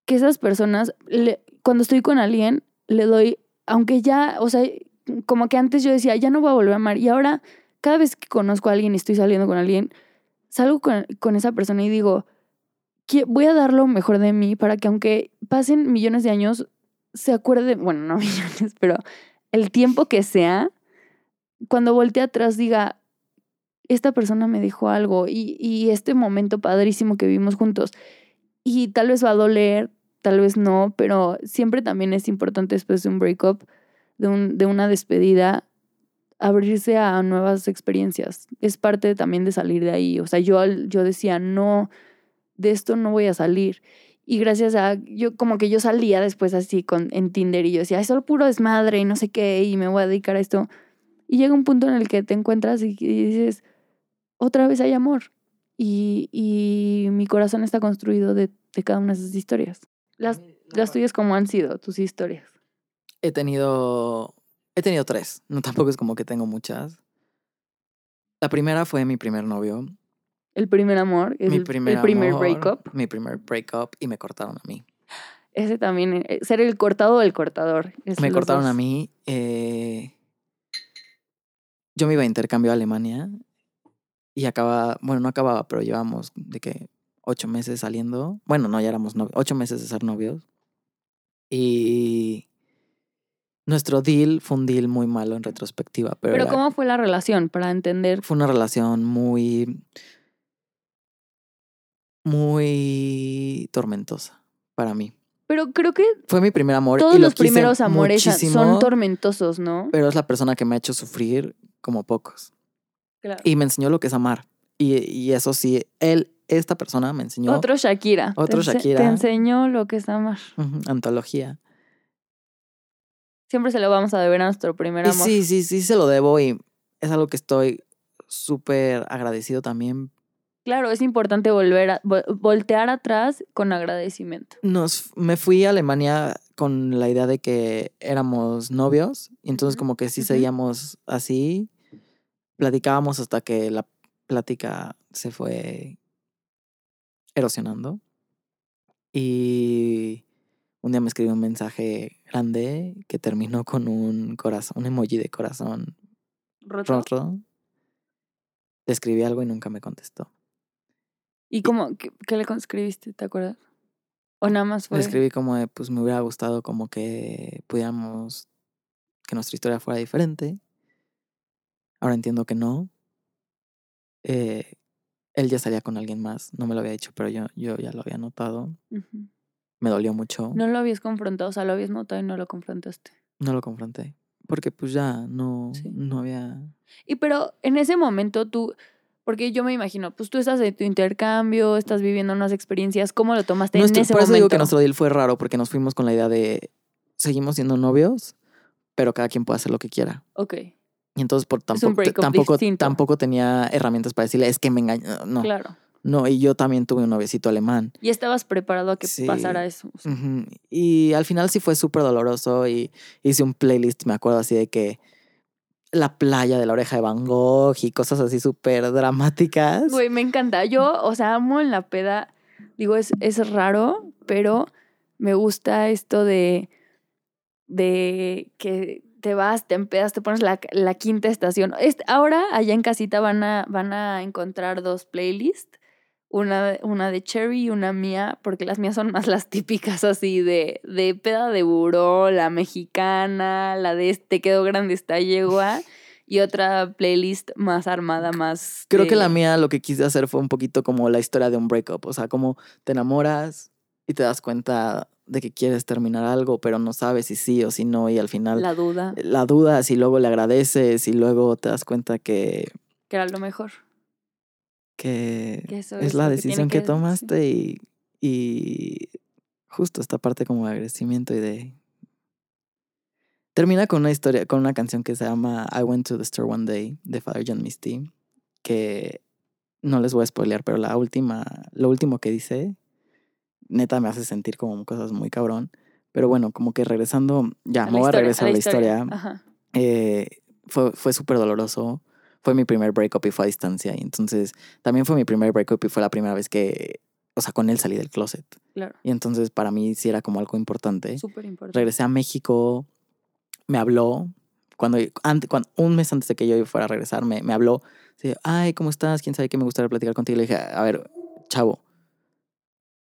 que esas personas, le- cuando estoy con alguien, le doy, aunque ya, o sea, como que antes yo decía, ya no voy a volver a amar. Y ahora, cada vez que conozco a alguien y estoy saliendo con alguien, salgo con, esa persona y digo, "Qui- voy a dar lo mejor de mí para que aunque pasen millones de años, se acuerde, bueno, no millones, pero el tiempo que sea, cuando voltee atrás diga, esta persona me dijo algo y, y este momento padrísimo que vivimos juntos. Y tal vez va a doler, tal vez no, pero siempre también es importante después de un breakup, de, un, de una despedida, abrirse a nuevas experiencias. Es parte también de salir de ahí. O sea, yo, yo decía, no, de esto no voy a salir. Y gracias a, yo como que yo salía después así con, en Tinder y yo decía, es solo puro desmadre y no sé qué, y me voy a dedicar a esto. Y llega un punto en el que te encuentras y, y dices, otra vez hay amor. Y, y mi corazón está construido de, de cada una de esas historias. Las, las tuyas como han sido, tus historias. He tenido. He tenido tres. No tampoco es como que tengo muchas. La primera fue mi primer novio. El primer amor, es mi el, primer, el primer amor, breakup. Mi primer breakup y me cortaron a mí. Ese también, eh, ser el cortado o el cortador. es Me cortaron a mí. eh, yo me iba a intercambio a Alemania y acababa, bueno, no acababa, pero llevamos de que ocho meses saliendo. Bueno, no, ya éramos novios, ocho meses de ser novios. Y nuestro deal fue un deal muy malo en retrospectiva, pero, Pero era- ¿cómo fue la relación para entender? fue una relación muy, muy tormentosa para mí. Pero creo que Fue mi primer amor. todos lo los primeros amores son tormentosos, ¿no? Pero es la persona que me ha hecho sufrir como pocos. Claro. Y me enseñó lo que es amar. Y, y eso sí, él, esta persona me enseñó. Otro Shakira. Otro Te Shakira. Te enseñó lo que es amar. Antología. Siempre se lo vamos a deber a nuestro primer Y amor. sí, sí, sí se lo debo y es algo que estoy súper agradecido también. Claro, es importante volver a vo- voltear atrás con agradecimiento. Nos, me fui a Alemania con la idea de que éramos novios y entonces como que sí seguíamos así. Platicábamos hasta que la plática se fue erosionando. Y un día me escribió un mensaje grande que terminó con un corazón, un emoji de corazón ¿Roto? roto. Le escribí algo y nunca me contestó. ¿Y cómo? ¿Qué, qué le escribiste? ¿Te acuerdas? ¿O nada más fue? Le escribí como de, pues me hubiera gustado como que pudiéramos, que nuestra historia fuera diferente. Ahora entiendo que no. Eh, él ya salía con alguien más, no me lo había dicho, pero yo, yo ya lo había notado. Me dolió mucho. No lo habías confrontado, o sea, lo habías notado y no lo confrontaste. No lo confronté. Porque pues ya no, Sí. no había... Y pero en ese momento tú, porque yo me imagino, pues tú estás en tu intercambio, estás viviendo unas experiencias, ¿cómo lo tomaste Nuestro- en ese por eso momento? digo que nuestro deal fue raro, porque nos fuimos con la idea de seguimos siendo novios, pero cada quien puede hacer lo que quiera. Ok, Y entonces por tampoco, tampoco, distinto. tampoco tenía herramientas para decirle, es que me engañó. No, claro. no, y yo también tuve un noviecito alemán. Y estabas preparado a que Sí. pasara eso. Y al final sí fue súper doloroso y hice un playlist, me acuerdo así de que la playa de la oreja de Van Gogh y cosas así súper dramáticas. Güey, me encanta. Yo, o sea, amo en la peda. Digo, es, es raro, pero me gusta esto de, de que te vas, te empedas, te pones la, la quinta estación. Este- ahora, allá en casita, van a, van a encontrar dos playlists. Una, una de Cherry y una mía, porque las mías son más las típicas así de, de peda de buró, la mexicana, la de este quedó grande esta yegua, y otra playlist más armada, más... Creo que la mía lo que quise hacer fue un poquito como la historia de un breakup, o sea, como te enamoras y te das cuenta de que quieres terminar algo, pero no sabes si sí o si no y al final La duda, la dudas y luego le agradeces y luego te das cuenta que, que era lo mejor. que Que eso es es la que decisión que, tomaste y, y justo esta parte como de agradecimiento y de Termina con una historia, con una canción que se llama I Went to the Store One Day de Father John Misty, que no les voy a spoilear, pero la última, lo último que dice, neta me hace sentir como cosas muy cabrón. Pero bueno, como que regresando, ya, A me voy a historia, regresar a la historia. Ajá. Eh, fue fue súper doloroso. Fue mi primer breakup y fue a distancia. Y entonces también fue mi primer breakup y fue la primera vez que, o sea, con él salí del closet. Claro. Y entonces para mí sí era como algo importante. Súper importante. Regresé a México, me habló, cuando, antes, cuando, un mes antes de que yo fuera a regresar, me, me habló, así, ay, ¿cómo estás? ¿Quién sabe que me gustaría platicar contigo? Le dije, a ver, chavo,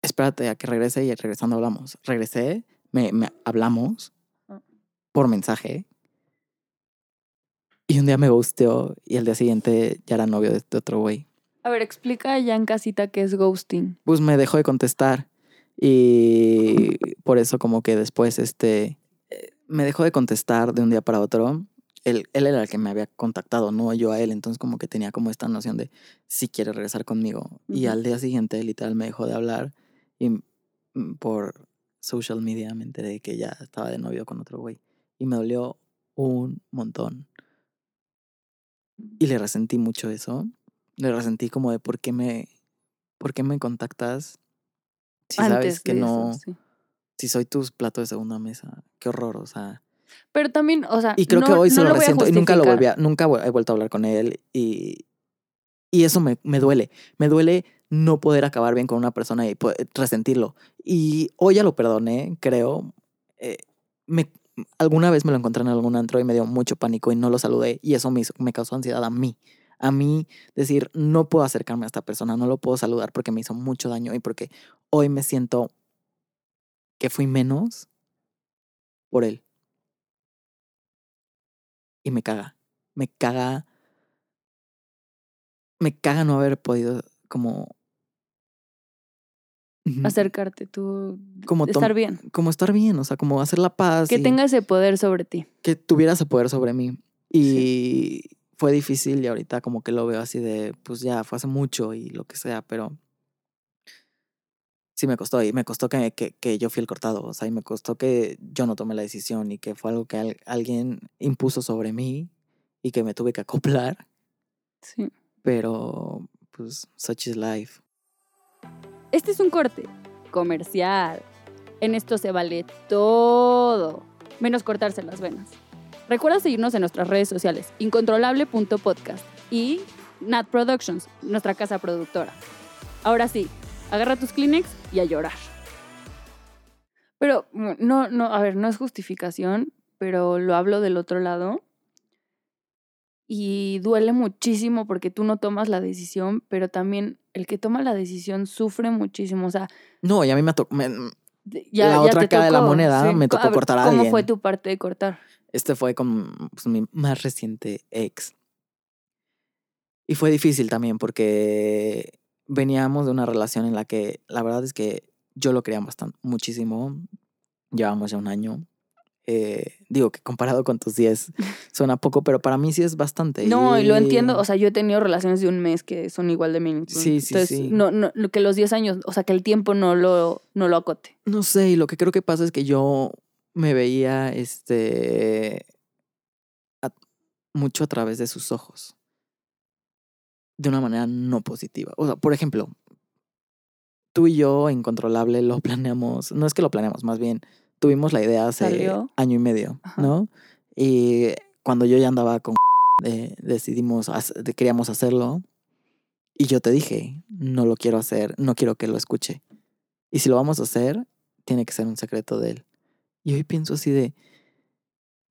espérate a que regrese y regresando hablamos. Regresé, me, me hablamos Ah. por mensaje. Y un día me gusteó y el día siguiente ya era novio de este otro güey. A ver, explica ya en casita qué es ghosting. Pues me dejó de contestar. Y por eso como que después este me dejó de contestar de un día para otro. Él, él era el que me había contactado, no yo a él. Entonces como que tenía como esta noción de si quiere regresar conmigo. Y al día siguiente literal me dejó de hablar y mm, por social media me enteré que ya estaba de novio con otro güey. Y me dolió un montón. Y le resentí mucho eso. Le resentí como de por qué me, por qué me contactas si Antes sabes que no, eso, sí. si soy tus plato de segunda mesa. Qué horror, o sea. Pero también, o sea, Y creo que no- hoy se no lo voy a resiento y nunca lo volví a, nunca he vuelto a hablar con él y, y eso me, me duele. Me duele no poder acabar bien con una persona y resentirlo. Y hoy ya lo perdoné, creo. Eh, alguna vez me lo encontré en algún antro y me dio mucho pánico y no lo saludé y eso me, hizo- me causó ansiedad a mí. A mí decir, no puedo acercarme a esta persona, no lo puedo saludar porque me hizo mucho daño y porque hoy me siento que fui menos por él. Y me caga. Me caga. Me caga no haber podido como. Acercarte tú, Como estar bien. Como estar bien, o sea, como hacer la paz. Que y tenga ese poder sobre ti. que tuviera ese poder sobre mí. Y fue difícil y ahorita como que lo veo así de, pues ya, fue hace mucho y lo que sea, pero sí me costó y me costó que, que, que yo fui el cortado, o sea, y me costó que yo no tomé la decisión y que fue algo que al- alguien impuso sobre mí y que me tuve que acoplar, Sí. pero pues such is life. Este es un corte comercial. En esto se vale todo, menos cortarse las venas. Recuerda seguirnos en nuestras redes sociales, incontrolable.podcast y Nat Productions, nuestra casa productora. Ahora sí, agarra tus Kleenex y a llorar. Pero no, no, a ver, no es justificación, pero lo hablo del otro lado. Y duele muchísimo porque tú no tomas la decisión, pero también el que toma la decisión sufre muchísimo. O sea, No, y a mí me tocó, La ya otra cara de la moneda, me tocó ver, cortar a ¿Cómo alguien. fue tu parte de cortar? Este fue con pues, mi más reciente ex. Y fue difícil también porque veníamos de una relación en la que la verdad es que yo lo quería bastante, muchísimo. Llevamos ya un año. Eh, digo que comparado con tus 10 suena poco, pero para mí sí es bastante. No, y lo entiendo. O sea, yo he tenido relaciones de un mes que son igual de mini. Sí, sí, Entonces, sí. No, no, que los 10 años, o sea, que el tiempo no lo, no lo acote. No sé, y lo que creo que pasa es que yo me veía este a- mucho a través de sus ojos. De una manera no positiva. O sea, por ejemplo, tú y yo, Incontrolable, lo planeamos. No es que lo planeamos, más bien tuvimos la idea hace Salió. año y medio, Ajá. ¿no? Y cuando yo ya andaba con eh, decidimos, queríamos hacerlo. Y yo te dije, no lo quiero hacer, no quiero que lo escuche. Y si lo vamos a hacer, tiene que ser un secreto de él. Y hoy pienso así de,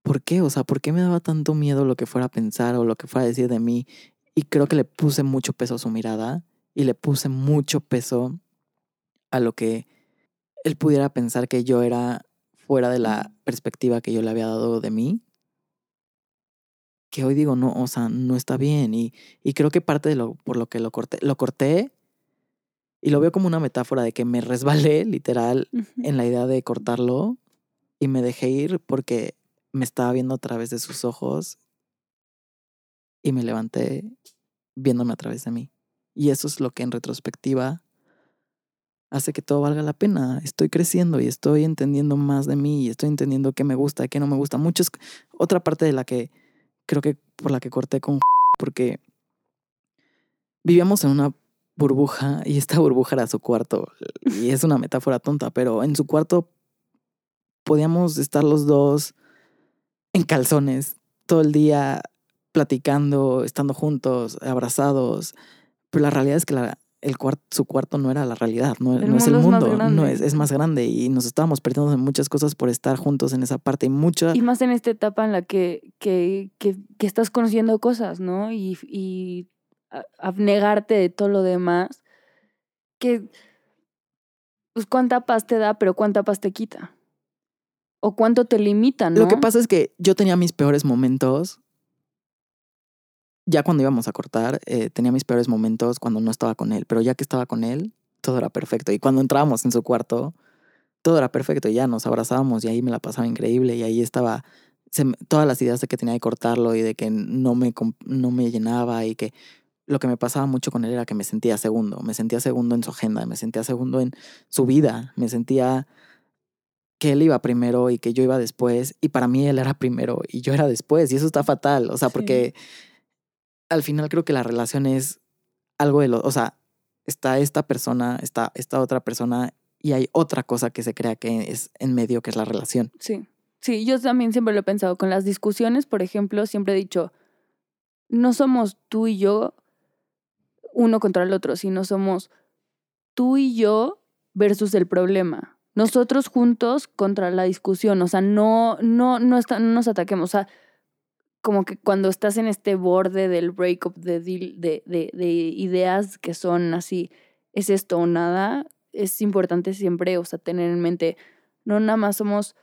¿por qué? O sea, ¿por qué me daba tanto miedo lo que fuera a pensar o lo que fuera a decir de mí? Y creo que le puse mucho peso a su mirada y le puse mucho peso a lo que él pudiera pensar que yo era fuera de la perspectiva que yo le había dado de mí. Que hoy digo, no, o sea, no está bien. Y, y creo que parte de lo por lo que lo corté, lo corté y lo veo como una metáfora de que me resbalé literal en la idea de cortarlo y me dejé ir porque me estaba viendo a través de sus ojos y me levanté viéndome a través de mí. Y eso es lo que en retrospectiva hace que todo valga la pena. Estoy creciendo y estoy entendiendo más de mí y estoy entendiendo qué me gusta y qué no me gusta. Muchos, otra parte de la que creo que por la que corté con porque vivíamos en una burbuja y esta burbuja era su cuarto. Y es una metáfora tonta, pero en su cuarto podíamos estar los dos en calzones todo el día platicando, estando juntos, abrazados. Pero la realidad es que la, el cuarto, su cuarto no era la realidad, no, es el mundo es no grande. es, es más grande y nos estábamos perdiendo de muchas cosas por estar juntos en esa parte y mucha... Y más en esta etapa en la que, que, que, que estás conociendo cosas, ¿no? Y, y abnegarte de todo lo demás, que pues cuánta paz te da, pero cuánta paz te quita. O cuánto te limita, ¿no? Lo que pasa es que yo tenía mis peores momentos. Ya cuando íbamos a cortar, eh, tenía mis peores momentos cuando no estaba con él, pero ya que estaba con él, todo era perfecto. Y cuando entrábamos en su cuarto, todo era perfecto. Y ya nos abrazábamos y ahí me la pasaba increíble. Y ahí estaba se todas las ideas de que tenía que cortarlo y de que no me, no me llenaba y que lo que me pasaba mucho con él era que me sentía segundo. Me sentía segundo en su agenda, me sentía segundo en su vida, me sentía que él iba primero y que yo iba después, y para mí él era primero y yo era después, y eso está fatal, o sea, Sí. porque al final creo que la relación es algo de lo, o sea, está esta persona, está esta otra persona, y hay otra cosa que se crea que es en medio, que es la relación. Sí, sí, yo también siempre lo he pensado. Con las discusiones, por ejemplo, siempre he dicho, no somos tú y yo uno contra el otro, sino somos tú y yo versus el problema. Nosotros juntos contra la discusión, o sea, no, no, no, está- no nos ataquemos, o sea, como que cuando estás en este borde del breakup de, de, de, de ideas que son así, es esto o nada, es importante siempre, o sea, tener en mente, no nada más somos,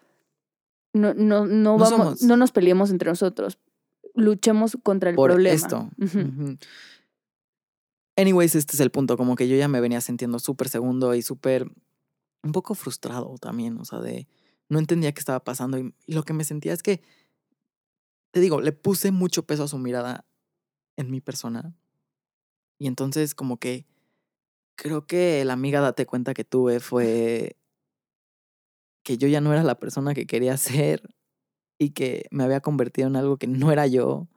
no, no, no, No vamos, somos- no nos peleemos entre nosotros, luchemos contra el por problema. esto. Anyways, este es el punto, como que yo ya me venía sintiendo súper segundo y súper, un poco frustrado también, o sea, de, no entendía qué estaba pasando y, y lo que me sentía es que, te digo, le puse mucho peso a su mirada en mi persona y entonces como que creo que la amiga date cuenta que tuve fue que yo ya no era la persona que quería ser y que me había convertido en algo que no era yo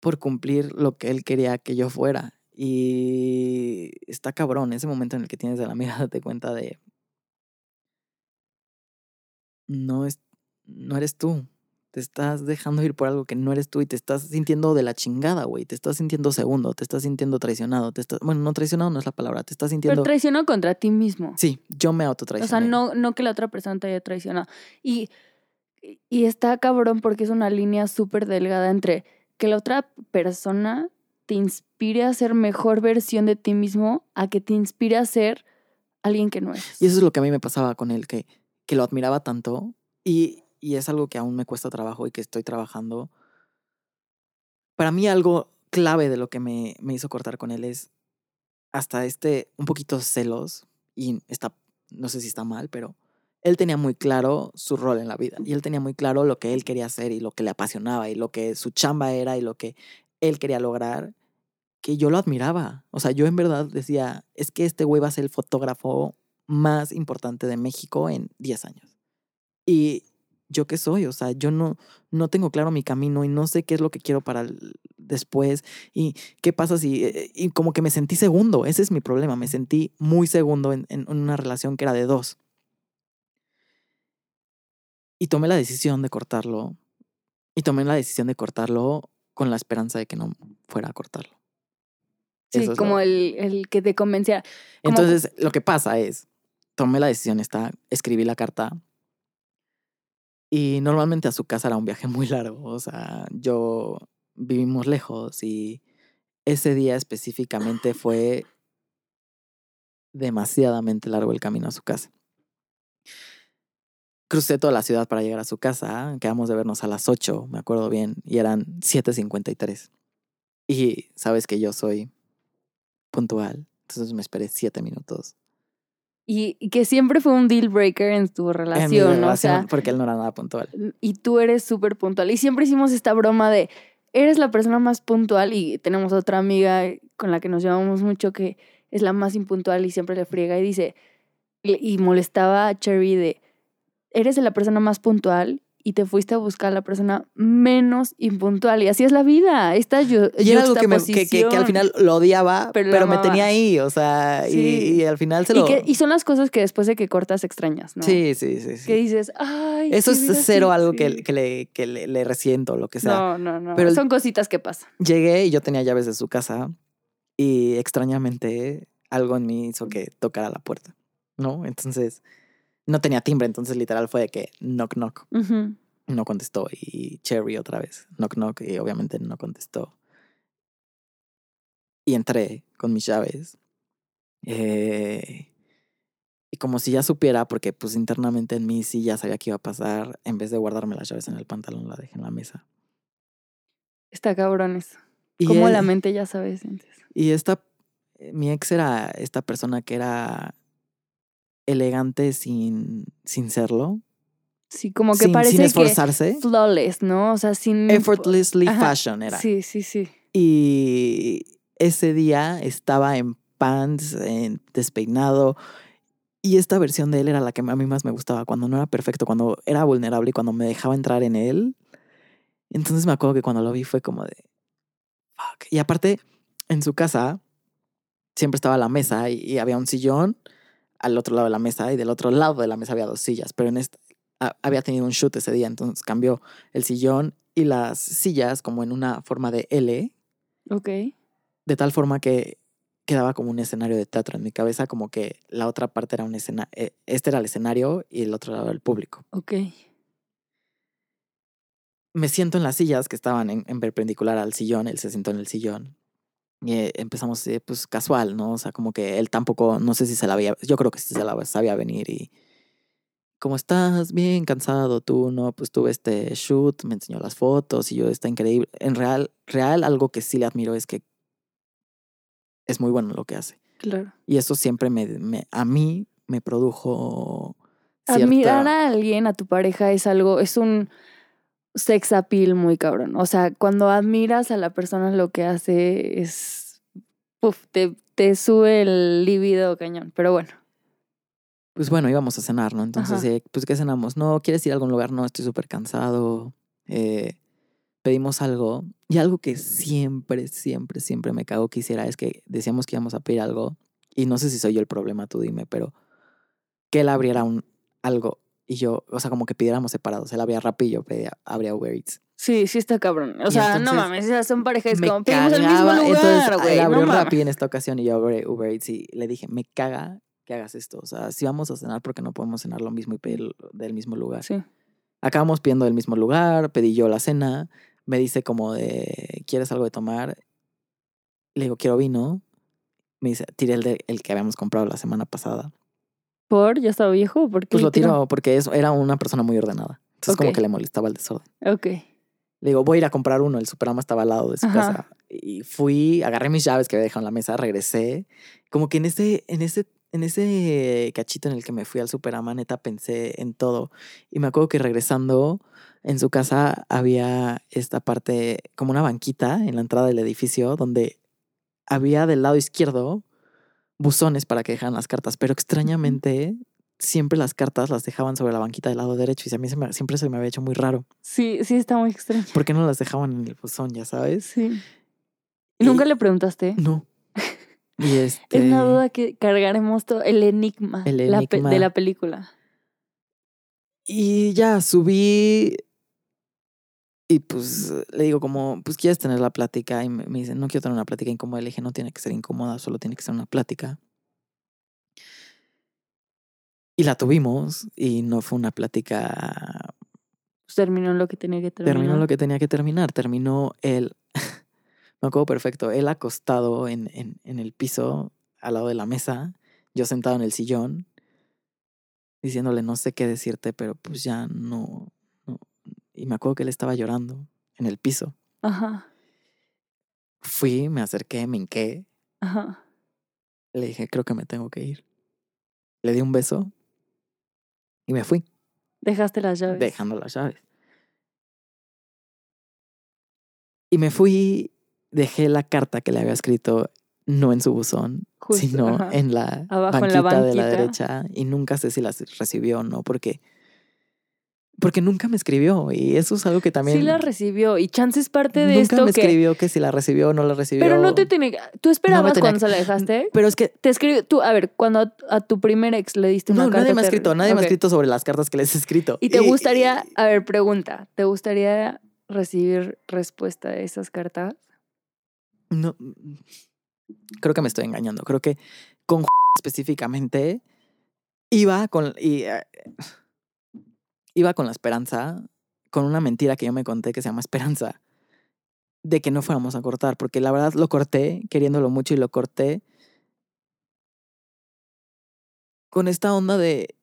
por cumplir lo que él quería que yo fuera. Y está cabrón ese momento en el que tienes de la amiga date cuenta de no es no eres tú. Te estás dejando ir por algo que no eres tú y te estás sintiendo de la chingada, güey. Te estás sintiendo segundo, te estás sintiendo traicionado, te estás, bueno, no traicionado no es la palabra, te estás Pero sintiendo traicionó contra ti mismo. Sí, yo me O autotraicioné. sea, no, no que la otra persona te haya traicionado. Y, y está cabrón porque es una línea súper delgada entre que la otra persona te inspire a ser mejor versión de ti mismo a que te inspire a ser alguien que no eres. Y eso es lo que a mí me pasaba con él, que, que lo admiraba tanto y, y es algo que aún me cuesta trabajo y que estoy trabajando. Para mí algo clave de lo que me, me hizo cortar con él es hasta este un poquito celos y está, no sé si está mal, pero él tenía muy claro su rol en la vida y él tenía muy claro lo que él quería hacer y lo que le apasionaba y lo que su chamba era y lo que él quería lograr, que yo lo admiraba. O sea, yo en verdad decía, es que este güey va a ser el fotógrafo más importante de México en 10 años. Y yo qué soy, o sea, yo no, no tengo claro mi camino y no sé qué es lo que quiero para el- después y qué pasa si, eh, y como que me sentí segundo, ese es mi problema, me sentí muy segundo en, en una relación que era de dos. Y tomé la decisión de cortarlo y tomé la decisión de cortarlo con la esperanza de que no fuera a cortarlo. Sí, Eso como lo- el, el que te convencía. Como- Entonces, lo que pasa es, tomé la decisión esta, escribí la carta y normalmente a su casa era un viaje muy largo, o sea, yo vivimos lejos y ese día específicamente fue demasiadamente largo el camino a su casa. Crucé toda la ciudad para llegar a su casa, quedamos de vernos a las 8, me acuerdo bien, y eran 7.53. Y sabes que yo soy puntual, entonces me esperé 7 minutos. Y, y que siempre fue un deal breaker en tu En mi relación, ¿no? O sea, porque él no era nada puntual. y tú eres súper puntual. Y siempre hicimos esta broma de, eres la persona más puntual y tenemos otra amiga con la que nos llevamos mucho que es la más impuntual y siempre le friega y dice, y molestaba a Cherry de, eres la persona más puntual y te fuiste a buscar a la persona menos impuntual. Y así es la vida. Esta yo, Y era algo que, me- que, que- que al final lo odiaba, Pero pero, me tenía ahí, o sea, y- Sí. y, al final se y, lo... que- y son las cosas que después de que cortas extrañas, ¿no? Sí, sí, sí. sí. Que dices, ay. Eso es cero así". algo Sí. que, que, le, que le, le resiento, lo que sea. no, no, no. Pero son cositas que pasan. Llegué y yo tenía llaves de su casa y extrañamente algo en mí hizo que tocara la puerta, ¿no? Entonces, no tenía timbre, entonces literal fue de que knock, knock. No contestó y Cherry otra vez, knock, knock, y obviamente no contestó. Y entré con mis llaves. eh, y como si ya supiera, porque pues internamente en mí sí ya sabía que iba a pasar, en vez de guardarme las llaves en el pantalón, la dejé en la mesa. Está cabrón eso. Y Como la mente ya sabe. sientes. Y esta, eh, mi ex era esta persona que era elegante sin, sin serlo, Sí, como que sin, parece sin esforzarse. que flawless, ¿no? O sea, sin... Effortlessly Ajá. fashion era. Sí, sí, sí. Y ese día estaba en pants, en despeinado. Y esta versión de él era la que a mí más me gustaba, cuando no era perfecto, cuando era vulnerable y cuando me dejaba entrar en él. Entonces me acuerdo que cuando lo vi fue como de... Fuck. Y aparte, en su casa siempre estaba la mesa y, y había un sillón al otro lado de la mesa y del otro lado de la mesa había dos sillas, pero en este ha- había tenido un shoot ese día, entonces cambió el sillón y las sillas como en una forma de L, Ok. de tal forma que quedaba como un escenario de teatro en mi cabeza, como que la otra parte era un escenario, este era el escenario y el otro lado el público. Ok. Me siento en las sillas que estaban en, en perpendicular al sillón, él se sentó en el sillón. Eh, empezamos, eh, pues casual, ¿no? O sea, como que él tampoco, no sé si se la había, yo creo que sí se la sabía venir y. ¿Cómo estás? Bien, cansado, tú, ¿no? Pues tuve este shoot, me enseñó las fotos y yo, está increíble. En real, real, algo que sí le admiro es que es muy bueno lo que hace. Claro. Y eso siempre me, me a mí me produjo. cierta- Admirar a alguien, a tu pareja, es algo, es un sex appeal muy cabrón. O sea, cuando admiras a la persona lo que hace es, uf, te, te sube el líbido cañón. Pero bueno, Pues bueno, íbamos a cenar, ¿no? Entonces, eh, pues, ¿qué cenamos? No, ¿quieres ir a algún lugar? No, estoy súper cansado. Eh, pedimos algo. Y algo que siempre, siempre, siempre me cago que hiciera es que decíamos que íbamos a pedir algo. Y no sé si soy yo el problema, tú dime, pero que él abriera un algo y yo, o sea, como que pidiéramos separados. Él abría Rappi y yo pedía, abría Uber Eats. sí, sí está cabrón. O Y sea, no mames, sea, son parejas como pedimos el mismo lugar, Entonces, güey. él abrió no. Rappi en esta ocasión y yo abrí Uber Eats y le dije, me caga que hagas esto. O sea, si vamos a cenar, porque no podemos cenar lo mismo y pedir del mismo lugar? Sí. Acabamos pidiendo del mismo lugar, pedí yo la cena, me dice como de, ¿quieres algo de tomar? Le digo, quiero vino. Me dice, tiré el, de- el que habíamos comprado la semana pasada. ¿Por? ¿Ya estaba viejo? ¿Por qué Pues lo tiró? tiró porque es- era una persona muy ordenada. Entonces como Ok. que le molestaba el desorden. Ok. Le digo, voy a ir a comprar uno. El Superama estaba al lado de su Ajá. casa. Y fui, agarré mis llaves que había dejado en la mesa, regresé. Como que en ese, en ese, en ese cachito en el que me fui al Superama, neta, pensé en todo. Y me acuerdo que regresando en su casa había esta parte, como una banquita en la entrada del edificio, donde había del lado izquierdo buzones para que dejaran las cartas. Pero extrañamente, siempre las cartas las dejaban sobre la banquita del lado derecho. Y a mí se me- siempre se me había hecho muy raro. Sí, sí está muy extraño. ¿Por qué no las dejaban en el buzón, ya sabes? Sí. Y- ¿Nunca le preguntaste? No. Y este. Es una duda que cargaremos todo. El enigma, El la pe- enigma. de la película. Y ya subí. Y pues le digo, como, pues quieres tener la plática. Y me, me dice, no quiero tener una plática incómoda. Le dije, no tiene que ser incómoda, solo tiene que ser una plática. Y la tuvimos. Y no fue una plática. Pues terminó lo que tenía que terminar. Terminó lo que tenía que terminar. Terminó él. me acuerdo perfecto. Él acostado en, en, en el piso, al lado de la mesa. Yo sentado en el sillón. Diciéndole, no sé qué decirte, pero pues ya no. Y me acuerdo que él estaba llorando en el piso. Ajá, Fui, me acerqué, me hinqué. ajá. Le dije, creo que me tengo que ir. Le di un beso. Y me fui, Dejaste las llaves. dejando las llaves. Y me fui, dejé la carta que le había escrito no en su buzón, Justo, sino ajá. en la, Abajo en la banquita de la derecha y nunca sé si las recibió o no, porque, porque nunca me escribió y eso es algo que también Sí la recibió y chance es parte de nunca esto me que... escribió que si la recibió o no la recibió. Pero no te tiene... ¿Tú esperabas tenía cuando se la dejaste? Pero es que Te escribió... Tú, a ver, cuando a, tu primer ex le diste una no, carta... nadie me ha escrito, nadie me ha escrito sobre las cartas que les he escrito. ¿Y te gustaría... A ver, pregunta. ¿Te gustaría recibir respuesta a esas cartas? No, creo que me estoy engañando. Creo que con específicamente iba con y, eh, iba con la esperanza, con una mentira que yo me conté que se llama esperanza, de que no fuéramos a cortar, porque la verdad lo corté queriéndolo mucho y lo corté con esta onda de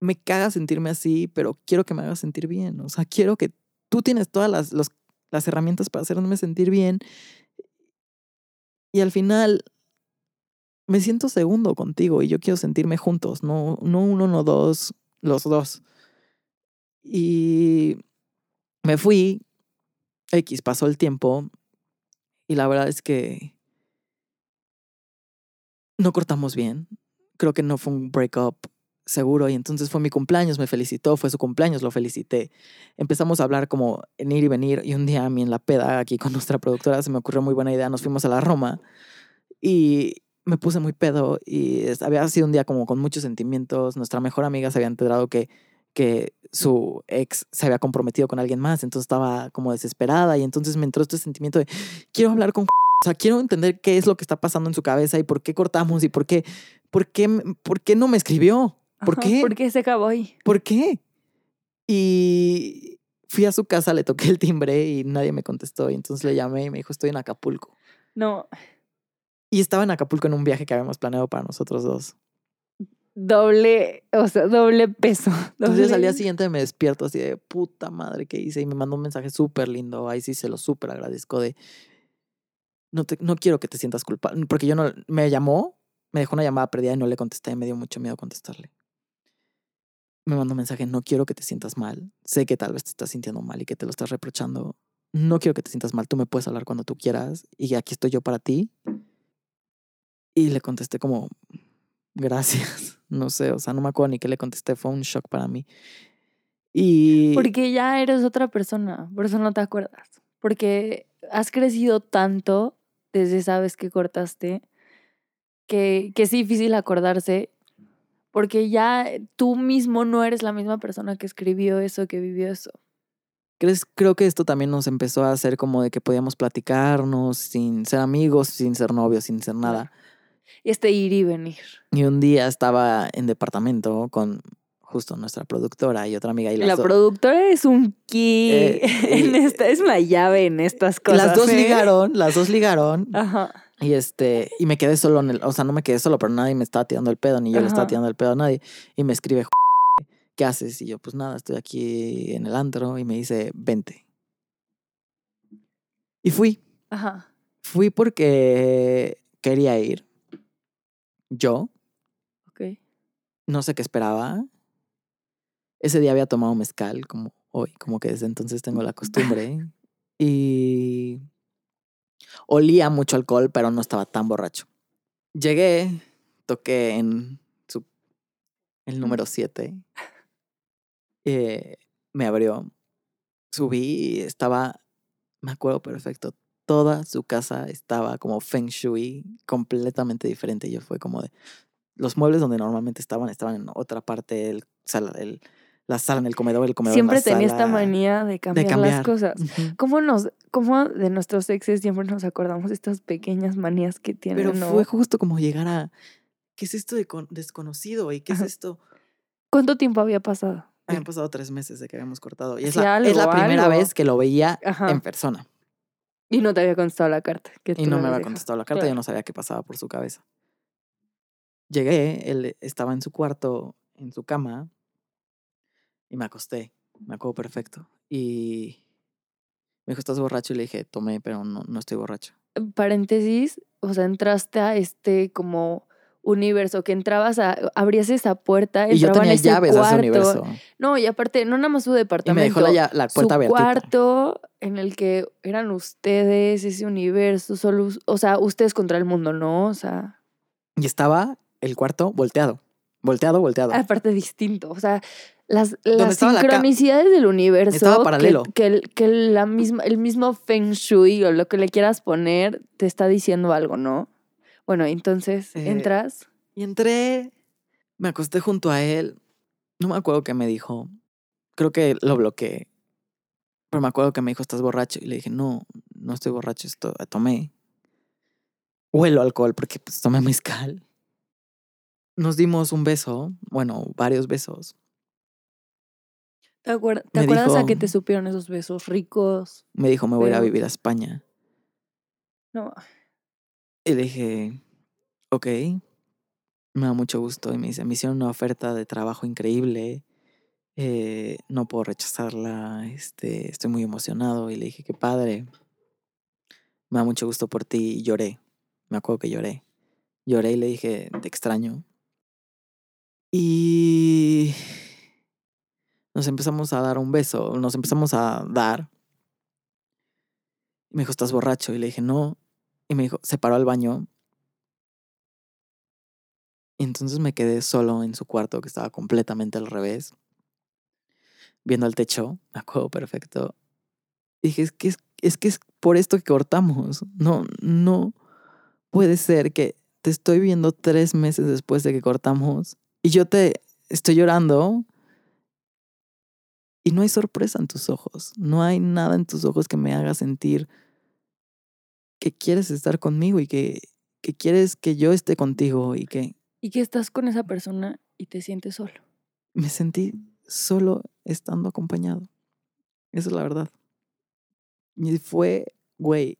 me caga sentirme así, pero quiero que me hagas sentir bien. O sea, quiero que tú tienes todas las, las herramientas para hacerme sentir bien y al final me siento segundo contigo y yo quiero sentirme juntos, no, no uno, no dos, los dos. Y me fui, X, pasó el tiempo y la verdad es que no cortamos bien. Creo que no fue un breakup seguro y entonces fue mi cumpleaños, me felicitó, fue su cumpleaños, lo felicité. Empezamos a hablar como en ir y venir y un día a mí en la peda aquí con nuestra productora se me ocurrió muy buena idea, nos fuimos a la Roma y me puse muy pedo y había sido un día como con muchos sentimientos, nuestra mejor amiga se había enterado que que su ex se había comprometido con alguien más, entonces estaba como desesperada y entonces me entró este sentimiento de quiero hablar con o sea, quiero entender qué es lo que está pasando en su cabeza y por qué cortamos y por qué por qué por qué no me escribió. ¿Por Ajá, qué? ¿Por qué se acabó ahí? ¿Por qué? Y fui a su casa, le toqué el timbre y nadie me contestó. Y entonces le llamé y me dijo, estoy en Acapulco. No, Y estaba en Acapulco en un viaje que habíamos planeado para nosotros dos. Doble, o sea, doble peso. Entonces al día siguiente me despierto así de puta madre que hice y me mandó un mensaje súper lindo. Ahí sí se lo súper agradezco de no, te, no quiero que te sientas culpable. Porque yo no me llamó, me dejó una llamada perdida y no le contesté. y Me dio mucho miedo contestarle. Me mandó un mensaje, no quiero que te sientas mal. Sé que tal vez te estás sintiendo mal y que te lo estás reprochando. No quiero que te sientas mal. Tú me puedes hablar cuando tú quieras y aquí estoy yo para ti. Y le contesté como, gracias. No sé, o sea, no me acuerdo ni qué le contesté. Fue un shock para mí. Y Porque ya eres otra persona, por eso no te acuerdas. Porque has crecido tanto desde esa vez que cortaste que, que es difícil acordarse. Porque ya tú mismo no eres la misma persona que escribió eso, que vivió eso. ¿crees? creo que esto también nos empezó a hacer como de que podíamos platicarnos sin ser amigos, sin ser novios, sin ser nada. Y este ir y venir. Y un día estaba en departamento con justo nuestra productora y otra amiga y La productora es un key Eh, en esta, es una llave en estas cosas. las dos ¿eh? ligaron, las dos ligaron Ajá. y este y me quedé solo en el, o sea, no me quedé solo, pero nadie me estaba tirando el pedo ni yo le estaba tirando el pedo a nadie y me escribe ¿qué haces? Y yo, pues nada, estoy aquí en el antro y me dice, "Vente." Y fui. Ajá. Fui porque quería ir. Yo, Ok. no sé qué esperaba. Ese día había tomado mezcal, como hoy, como que desde entonces tengo la costumbre. y olía mucho alcohol, pero no estaba tan borracho. Llegué, toqué en su, el número 7. me abrió. Subí y estaba, me acuerdo perfecto, toda su casa estaba como feng shui, completamente diferente. Yo fue como de, los muebles donde normalmente estaban, estaban en otra parte, el, sala, el, la sala en el comedor, el comedor en Siempre la tenía esta manía de cambiar, cambiar. las cosas. ¿Cómo, nos, ¿Cómo de nuestros exes siempre nos acordamos de estas pequeñas manías que tienen? Pero ¿no? fue justo como llegar a, ¿qué es esto de con- desconocido? ¿Y qué Ajá. es esto? ¿Cuánto tiempo había pasado? Habían pasado tres meses de que habíamos cortado. Y es la, es la primera algo. vez que lo veía Ajá. en persona. Y no te había contestado la carta. que Y no me había dejado. contestado la carta, yo no sabía qué pasaba por su cabeza. Llegué, él estaba en su cuarto, en su cama, y me acosté. Me acuerdo perfecto. Y me dijo, ¿estás borracho? Y le dije, tomé, pero no, no estoy borracho. Paréntesis, o sea, entraste a este como universo, que entrabas a, abrías esa puerta, Y yo tenía ese llaves a ese cuarto. universo. No, y aparte, no nada más su Y me departamento. dejó la, la puerta su cuarto en el que eran ustedes, ese universo, solo, o sea, ustedes contra el mundo, ¿no? O sea, Y estaba el cuarto volteado. Volteado, volteado. aparte distinto, o sea, las, ¿Dónde las la sincronicidades del universo. Estaba que- paralelo. Que, el, que la misma, el mismo Feng Shui o lo que le quieras poner te está diciendo algo, ¿no? Bueno, entonces Eh, entras. Y entré, me acosté junto a él. No me acuerdo qué me dijo. Creo que lo bloqueé. Pero me acuerdo que me dijo, ¿estás borracho? Y le dije, no, no estoy borracho, esto, tomé. Huelo alcohol porque pues, tomé mezcal. Nos dimos un beso, bueno, varios besos. ¿Te, acuer- te me acuerdas a qué te supieron esos besos ricos? Me dijo, me voy a ir a vivir a España. No, Y le dije, ok, me da mucho gusto. Y me dice, me hicieron una oferta de trabajo increíble. eh, no puedo rechazarla. Este, estoy muy emocionado. Y le dije, qué padre. Me da mucho gusto por ti. Y lloré. Me acuerdo que lloré. Lloré y le dije, te extraño. Y nos empezamos a dar un beso. Nos empezamos a dar. Y me dijo, ¿estás borracho? Y le dije, no. Y me dijo, se paró al baño. Y entonces me quedé solo en su cuarto, que estaba completamente al revés, viendo al techo, me acuerdo perfecto. Y dije, es que es, es que es por esto que cortamos. No, no puede ser que te estoy viendo tres meses después de que cortamos y yo te estoy llorando y no hay sorpresa en tus ojos. No hay nada en tus ojos que me haga sentir que quieres estar conmigo y que, que quieres que yo esté contigo y que y que estás con esa persona y te sientes solo. me sentí solo estando acompañado. Esa es la verdad. Y fue, güey,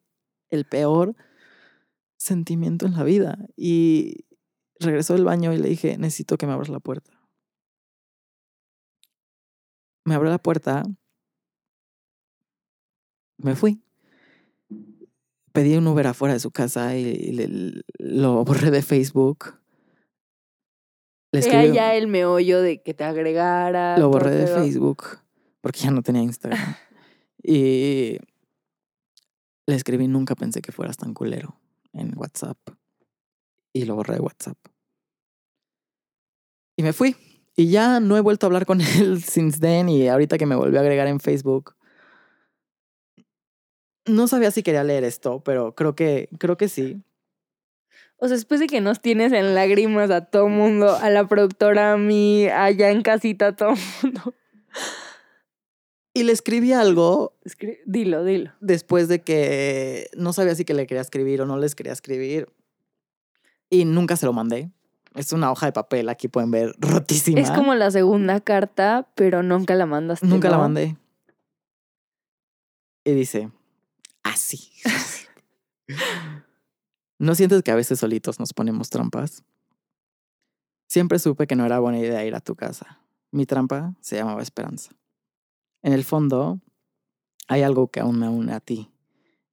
el peor sentimiento en la vida. Y regresó del baño y le dije, necesito que me abras la puerta. Me abrió la puerta. Me fui. Pedí un Uber afuera de su casa y, y le- lo borré de Facebook. Le Era ya el meollo de que te agregara. lo borré de. Facebook porque ya no tenía Instagram. y le escribí, nunca pensé que fueras tan culero en WhatsApp. Y lo borré de WhatsApp. Y me fui. Y ya no he vuelto a hablar con él since then. Y ahorita que me volvió a agregar en Facebook. No sabía si quería leer esto, pero creo que, creo que sí. O sea, después de que nos tienes en lágrimas a todo mundo, a la productora, a mí, allá en casita, a todo mundo. Y le escribí algo Escri- Dilo, dilo. después de que no sabía si que le quería escribir o no les quería escribir. Y nunca se lo mandé. Es una hoja de papel, aquí pueden ver, rotísima. Es como la segunda carta, pero nunca la mandaste. Nunca la mandé. Y dice, así. ¿No sientes que a veces solitos nos ponemos trampas? Siempre supe que no era buena idea ir a tu casa. Mi trampa se llamaba Esperanza. En el fondo, hay algo que aún me une a ti.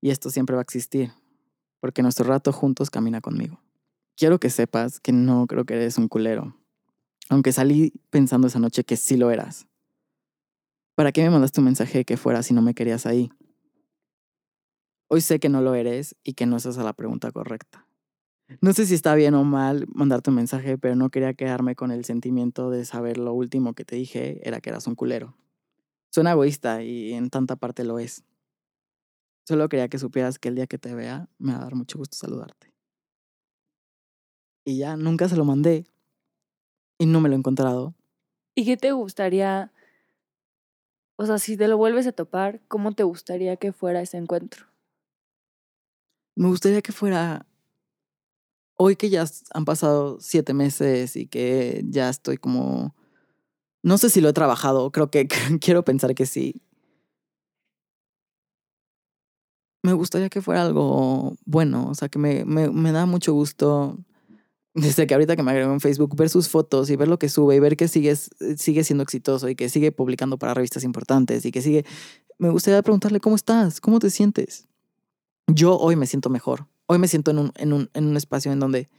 Y esto siempre va a existir, porque nuestro rato juntos camina conmigo. Quiero que sepas que no creo que eres un culero. Aunque salí pensando esa noche que sí lo eras. ¿Para qué me mandaste un mensaje que fuera si no me querías ahí? Hoy sé que no lo eres y que no es esa la pregunta correcta. No sé si está bien o mal mandarte un mensaje, pero no quería quedarme con el sentimiento de saber lo último que te dije era que eras un culero. Suena egoísta y en tanta parte lo es. Solo quería que supieras que el día que te vea me va a dar mucho gusto saludarte. Y ya nunca se lo mandé y no me lo he encontrado. ¿Y qué te gustaría? O sea, si te lo vuelves a topar, ¿cómo te gustaría que fuera ese encuentro? Me gustaría que fuera hoy que ya han pasado siete meses y que ya estoy como... No sé si lo he trabajado, creo que quiero pensar que sí. Me gustaría que fuera algo bueno, o sea, que me, me, me da mucho gusto, desde que ahorita que me agregó en Facebook, ver sus fotos y ver lo que sube y ver que sigue, sigue siendo exitoso y que sigue publicando para revistas importantes y que sigue... Me gustaría preguntarle, ¿cómo estás? ¿Cómo te sientes? Yo hoy me siento mejor. Hoy me siento en un, en un, en un espacio en donde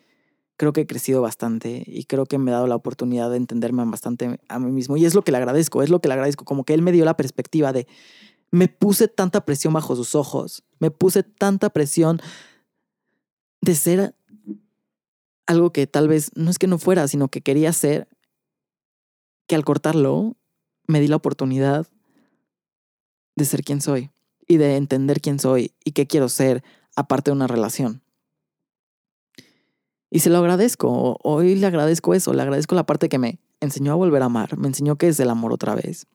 creo que he crecido bastante y creo que me ha dado la oportunidad de entenderme bastante a mí mismo. Y es lo que le agradezco, es lo que le agradezco. Como que él me dio la perspectiva de, me puse tanta presión bajo sus ojos, me puse tanta presión de ser algo que tal vez no es que no fuera, sino que quería ser, que al cortarlo me di la oportunidad de ser quien soy y de entender quién soy y qué quiero ser aparte de una relación. Y se lo agradezco, hoy le agradezco eso, le agradezco la parte que me enseñó a volver a amar, me enseñó que es el amor otra vez.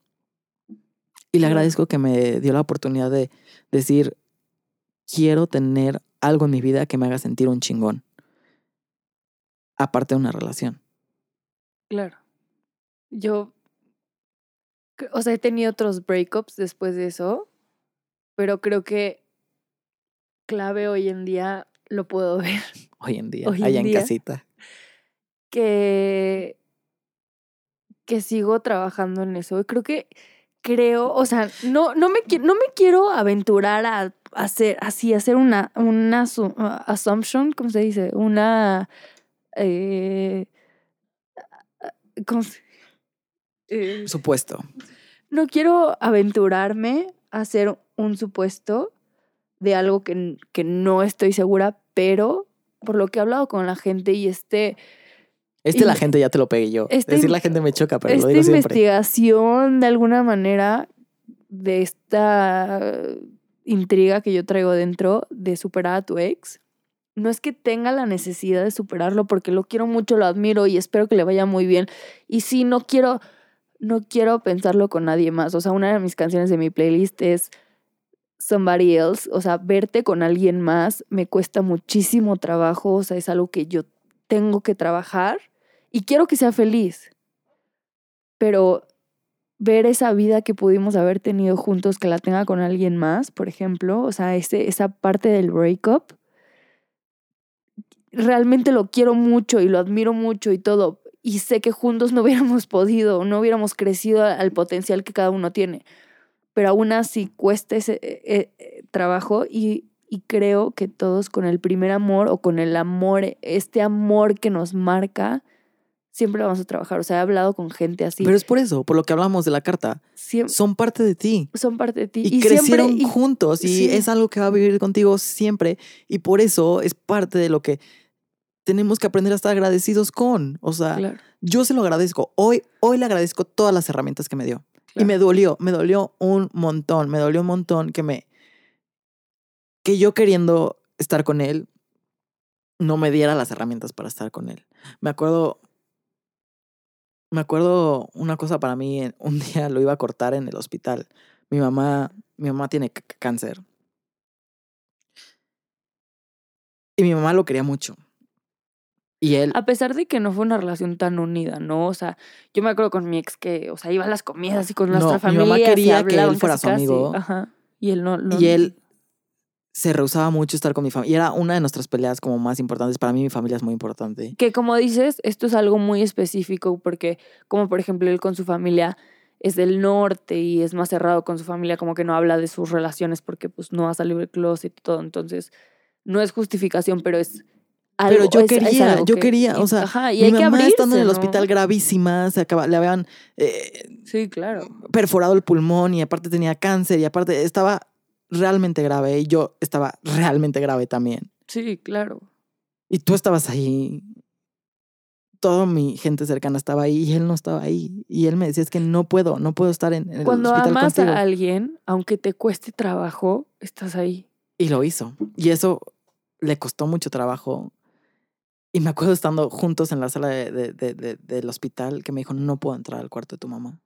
Y le agradezco que me dio la oportunidad de decir, quiero tener algo en mi vida que me haga sentir un chingón. Aparte de una relación. Claro. Yo, o sea, he tenido otros breakups después de eso, pero creo que clave hoy en día lo puedo ver Hoy en día, Hoy allá en día. casita. que que sigo trabajando en eso. Creo que creo, o sea, no no me no me quiero aventurar a hacer así hacer una una assumption, ¿cómo se dice? Una eh, ¿cómo se- eh, Supuesto. no quiero aventurarme a hacer un supuesto de algo que, que no estoy segura, pero por lo que he hablado con la gente y este, Este la gente ya te lo pegué yo. este Decir la gente me choca, pero lo digo siempre. investigación de alguna manera de esta intriga que yo traigo dentro de superar a tu ex, no es que tenga la necesidad de superarlo porque lo quiero mucho, lo admiro y espero que le vaya muy bien. Y sí, no quiero, no quiero pensarlo con nadie más. O sea, una de mis canciones de mi playlist es Somebody Else. O sea, verte con alguien más me cuesta muchísimo trabajo. O sea, es algo que yo tengo que trabajar y quiero que sea feliz. Pero ver esa vida que pudimos haber tenido juntos, que la tenga con alguien más, por ejemplo, o sea, ese, esa parte del breakup, realmente lo quiero mucho y lo admiro mucho y todo. Y sé que juntos no hubiéramos podido, no hubiéramos crecido al al potencial que cada uno tiene. Pero aún así cuesta ese eh, eh, trabajo y, y creo que todos con el primer amor o con el amor, este amor que nos marca, siempre vamos a trabajar. O sea, he hablado con gente así. Pero es por eso, por lo que hablamos de la carta. Son parte de ti. son parte de ti. Y, crecieron siempre, y- juntos y sí. es algo que va a vivir contigo siempre. Y por eso es parte de lo que tenemos que aprender a estar agradecidos con. O sea, Claro, yo se lo agradezco. Hoy, hoy le agradezco todas las herramientas que me dio. Y me dolió, me dolió un montón, me dolió un montón que me, que yo queriendo estar con él, no me diera las herramientas para estar con él. Me acuerdo, me acuerdo una cosa para mí, un día lo iba a cortar en el hospital. Mi mamá, mi mamá tiene cáncer. Y mi mamá lo quería mucho. Y él, A pesar de que no fue una relación tan unida, ¿no? O sea, yo me acuerdo con mi ex que, o sea, iba a las comidas y con No, nuestra mi familia. mamá se quería que él fuera casi, su amigo. casi. Ajá. Y él no. no y él se rehusaba mucho estar con mi familia. Y era una de nuestras peleas como más importantes. Para mí mi familia es muy importante. Que como dices, esto es algo muy específico porque, como por ejemplo, él con su familia es del norte y es más cerrado con su familia, como que no habla de sus relaciones porque pues no ha salido del closet y todo. Entonces, no es justificación, pero es algo. Pero yo es- quería, yo que- quería, o sea, ajá, y mi hay que mamá estando en el hospital gravísima, se acaba, le habían eh, Sí, claro. perforado el pulmón y aparte tenía cáncer y aparte estaba realmente grave y yo estaba realmente grave también. Sí, claro. Y tú estabas ahí. Toda mi gente cercana estaba ahí y él no estaba ahí. Y él me decía, es que no puedo, no puedo estar en, en el Cuando hospital amas contigo. a alguien, aunque te cueste trabajo, estás ahí. Y lo hizo. Y eso le costó mucho trabajo. Y me acuerdo estando juntos en la sala de, de- de- de- del hospital que me dijo, no puedo entrar al cuarto de tu mamá.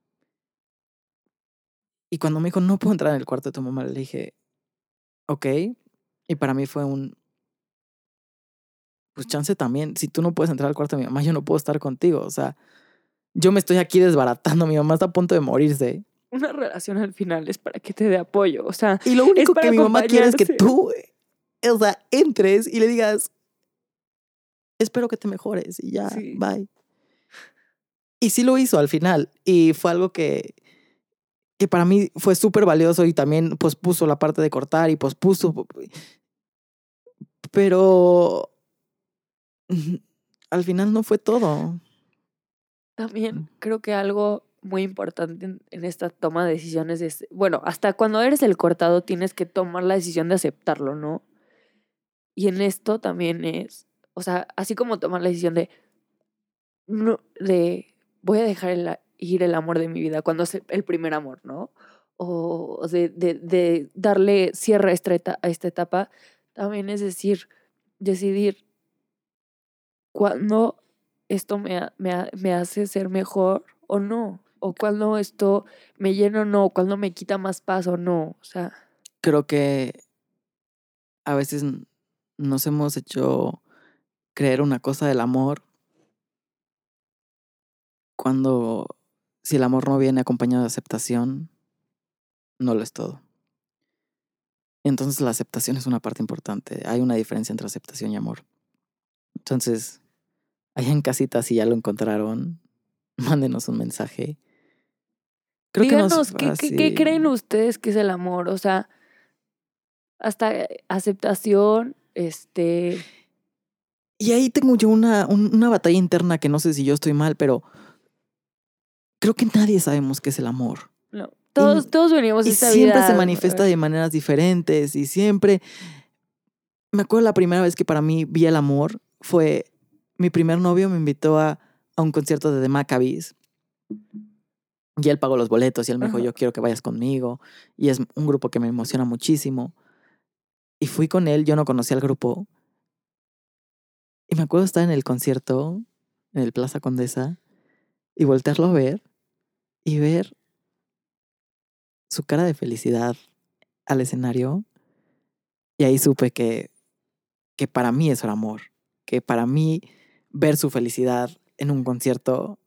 Y cuando me dijo, no puedo entrar en el cuarto de tu mamá, le dije, ok. Y para mí fue un, pues chance también, si tú no puedes entrar al cuarto de mi mamá, yo no puedo estar contigo. O sea, yo me estoy aquí desbaratando, mi mamá está a punto de morirse. Una relación al final es para que te dé apoyo. O sea, Y lo único que mi mamá quiere es que tú, o sea, entres y le digas, espero que te mejores y ya, Sí. bye. Y sí lo hizo al final. Y fue algo que, que para mí fue súper valioso y también pospuso la parte de cortar y pospuso. Pero al final no fue todo. También creo que algo muy importante en, en esta toma de decisiones es, bueno, hasta cuando eres el cortado tienes que tomar la decisión de aceptarlo, ¿no? Y en esto también es, o sea, así como tomar la decisión de, no, de voy a dejar el- ir el amor de mi vida cuando es el primer amor, ¿no? O de, de, darle cierre a esta, eta- a esta etapa, también es decir, decidir cuándo esto me, me, me hace ser mejor o no, o cuándo esto me llena o no, cuándo me quita más paz o no, o sea, Creo que a veces nos hemos hecho creer una cosa del amor cuando si el amor no viene acompañado de aceptación, no lo es todo. Entonces la aceptación es una parte importante. Hay una diferencia entre aceptación y amor. Entonces, allá en casita, si ya lo encontraron, mándenos un mensaje. Creo que díganos, ¿qué, qué, qué fácil. creen ustedes que es el amor? O sea, hasta aceptación, este, Y ahí tengo yo una, un- una batalla interna que no sé si yo estoy mal, pero creo que nadie sabemos qué es el amor. no, todos, todos venimos Y esta siempre vida, se manifiesta de maneras diferentes y siempre... Me acuerdo la primera vez que para mí vi el amor fue mi primer novio me invitó a, a un concierto de The Maccabees y él pagó los boletos y él me dijo Ajá. yo quiero que vayas conmigo y es un grupo que me emociona muchísimo y fui con él, yo no conocía al grupo y me acuerdo estar en el concierto en el Plaza Condesa y voltearlo a ver y ver su cara de felicidad al escenario. Y ahí supe que, que para mí eso era amor. Que para mí ver su felicidad en un concierto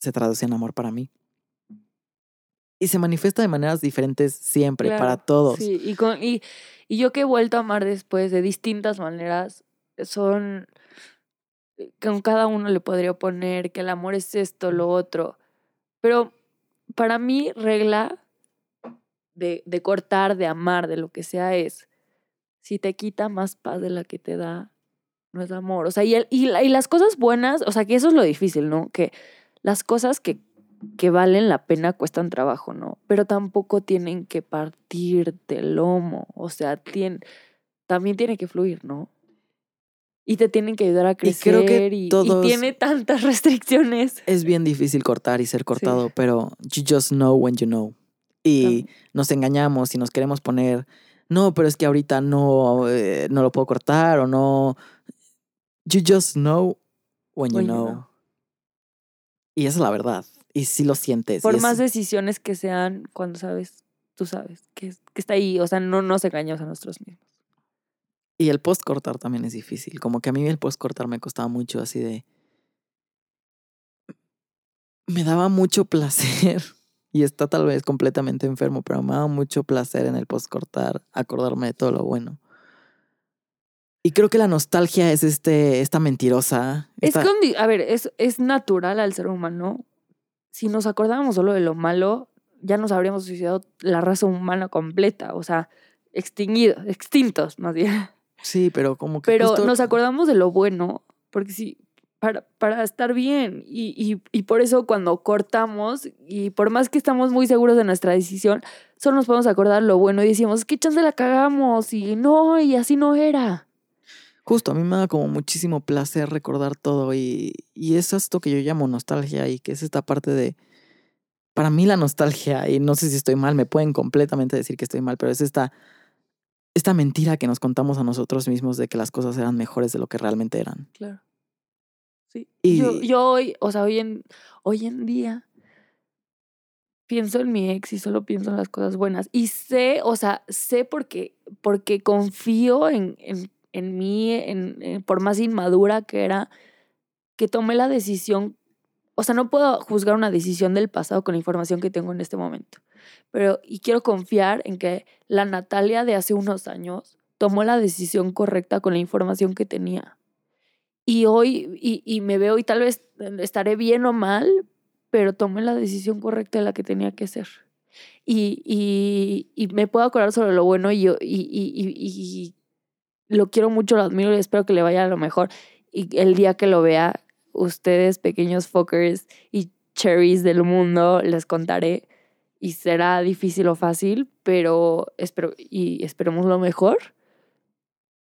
se traduce en amor para mí. Y se manifiesta de maneras diferentes siempre, para todos. Sí, y, con, y, y yo que he vuelto a amar después de distintas maneras, son, eh, con cada uno le podría poner que el amor es esto, lo otro, pero para mí regla de, de cortar, de amar, de lo que sea es, si te quita más paz de la que te da, no es amor. O sea, y, el- y, la- y las cosas buenas, o sea, que eso es lo difícil, ¿no? Que las cosas que que valen la pena cuestan trabajo, ¿no? Pero tampoco tienen que partir del lomo, o sea, tien- también tiene que fluir, ¿no? Y te tienen que ayudar a crecer creo que y, tiene tantas restricciones. Es bien difícil cortar y ser cortado, pero you just know when you know. Y nos engañamos y nos queremos poner, no, pero es que ahorita no, eh, no lo puedo cortar o no. You just know when you When you know. know. Y esa es la verdad. Y sí lo sientes. Por es- más decisiones que sean, cuando sabes, tú sabes, que, que está ahí, o sea, no nos engañamos a nosotros mismos. Y el post cortar también es difícil. Como que a mí el post cortar me costaba mucho así de. Me daba mucho placer. Y está tal vez completamente enfermo, pero me daba mucho placer en el post cortar acordarme de todo lo bueno. Y creo que la nostalgia es este, esta mentirosa. Es esta- a ver, es, es natural al ser humano. Si nos acordábamos solo de lo malo, ya nos habríamos suicidado la raza humana completa, o sea, extinguidos, extintos, más bien. Sí, pero como que. Pero justo- nos acordamos de lo bueno, porque sí, para, para estar bien. Y, y, y por eso cuando cortamos, y por más que estamos muy seguros de nuestra decisión, solo nos podemos acordar lo bueno y decimos, ¿qué chance la cagamos? Y no, y así no era. Justo, a mí me da como muchísimo placer recordar todo y, y es esto que yo llamo nostalgia y que es esta parte de, para mí la nostalgia, y no sé si estoy mal, me pueden completamente decir que estoy mal, pero es esta, esta mentira que nos contamos a nosotros mismos de que las cosas eran mejores de lo que realmente eran. Claro. Sí. Y- Yo, yo hoy, o sea, hoy en, hoy en día pienso en mi ex y solo pienso en las cosas buenas. Y sé, o sea, sé porque, porque confío en, en, en mí, en, en- por más inmadura que era, que tomé la decisión. O sea, no puedo juzgar una decisión del pasado con la información que tengo en este momento. Pero, y quiero confiar en que la Natalia de hace unos años tomó la decisión correcta con la información que tenía. Y hoy, y, y me veo y tal vez estaré bien o mal, pero tomé la decisión correcta de la que tenía que ser. Y, y, y me puedo acordar sobre lo bueno y, yo, y, y, y, y lo quiero mucho, lo admiro y espero que le vaya a lo mejor. y el día que lo vea, ustedes, pequeños fuckers y cherries del mundo, les contaré y será difícil o fácil, pero espero y esperemos lo mejor.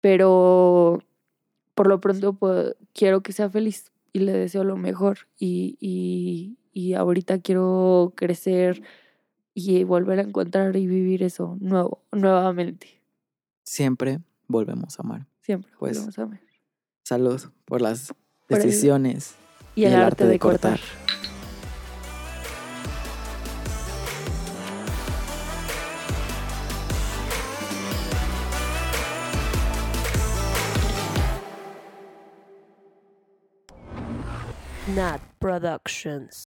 Pero por lo pronto pues, quiero que sea feliz y le deseo lo mejor y, y, y ahorita quiero crecer y volver a encontrar y vivir eso nuevo, nuevamente. Siempre volvemos a amar. Siempre Pues, volvemos a amar. Salud por las El- decisiones. Y el, arte, de cortar. Nat Productions.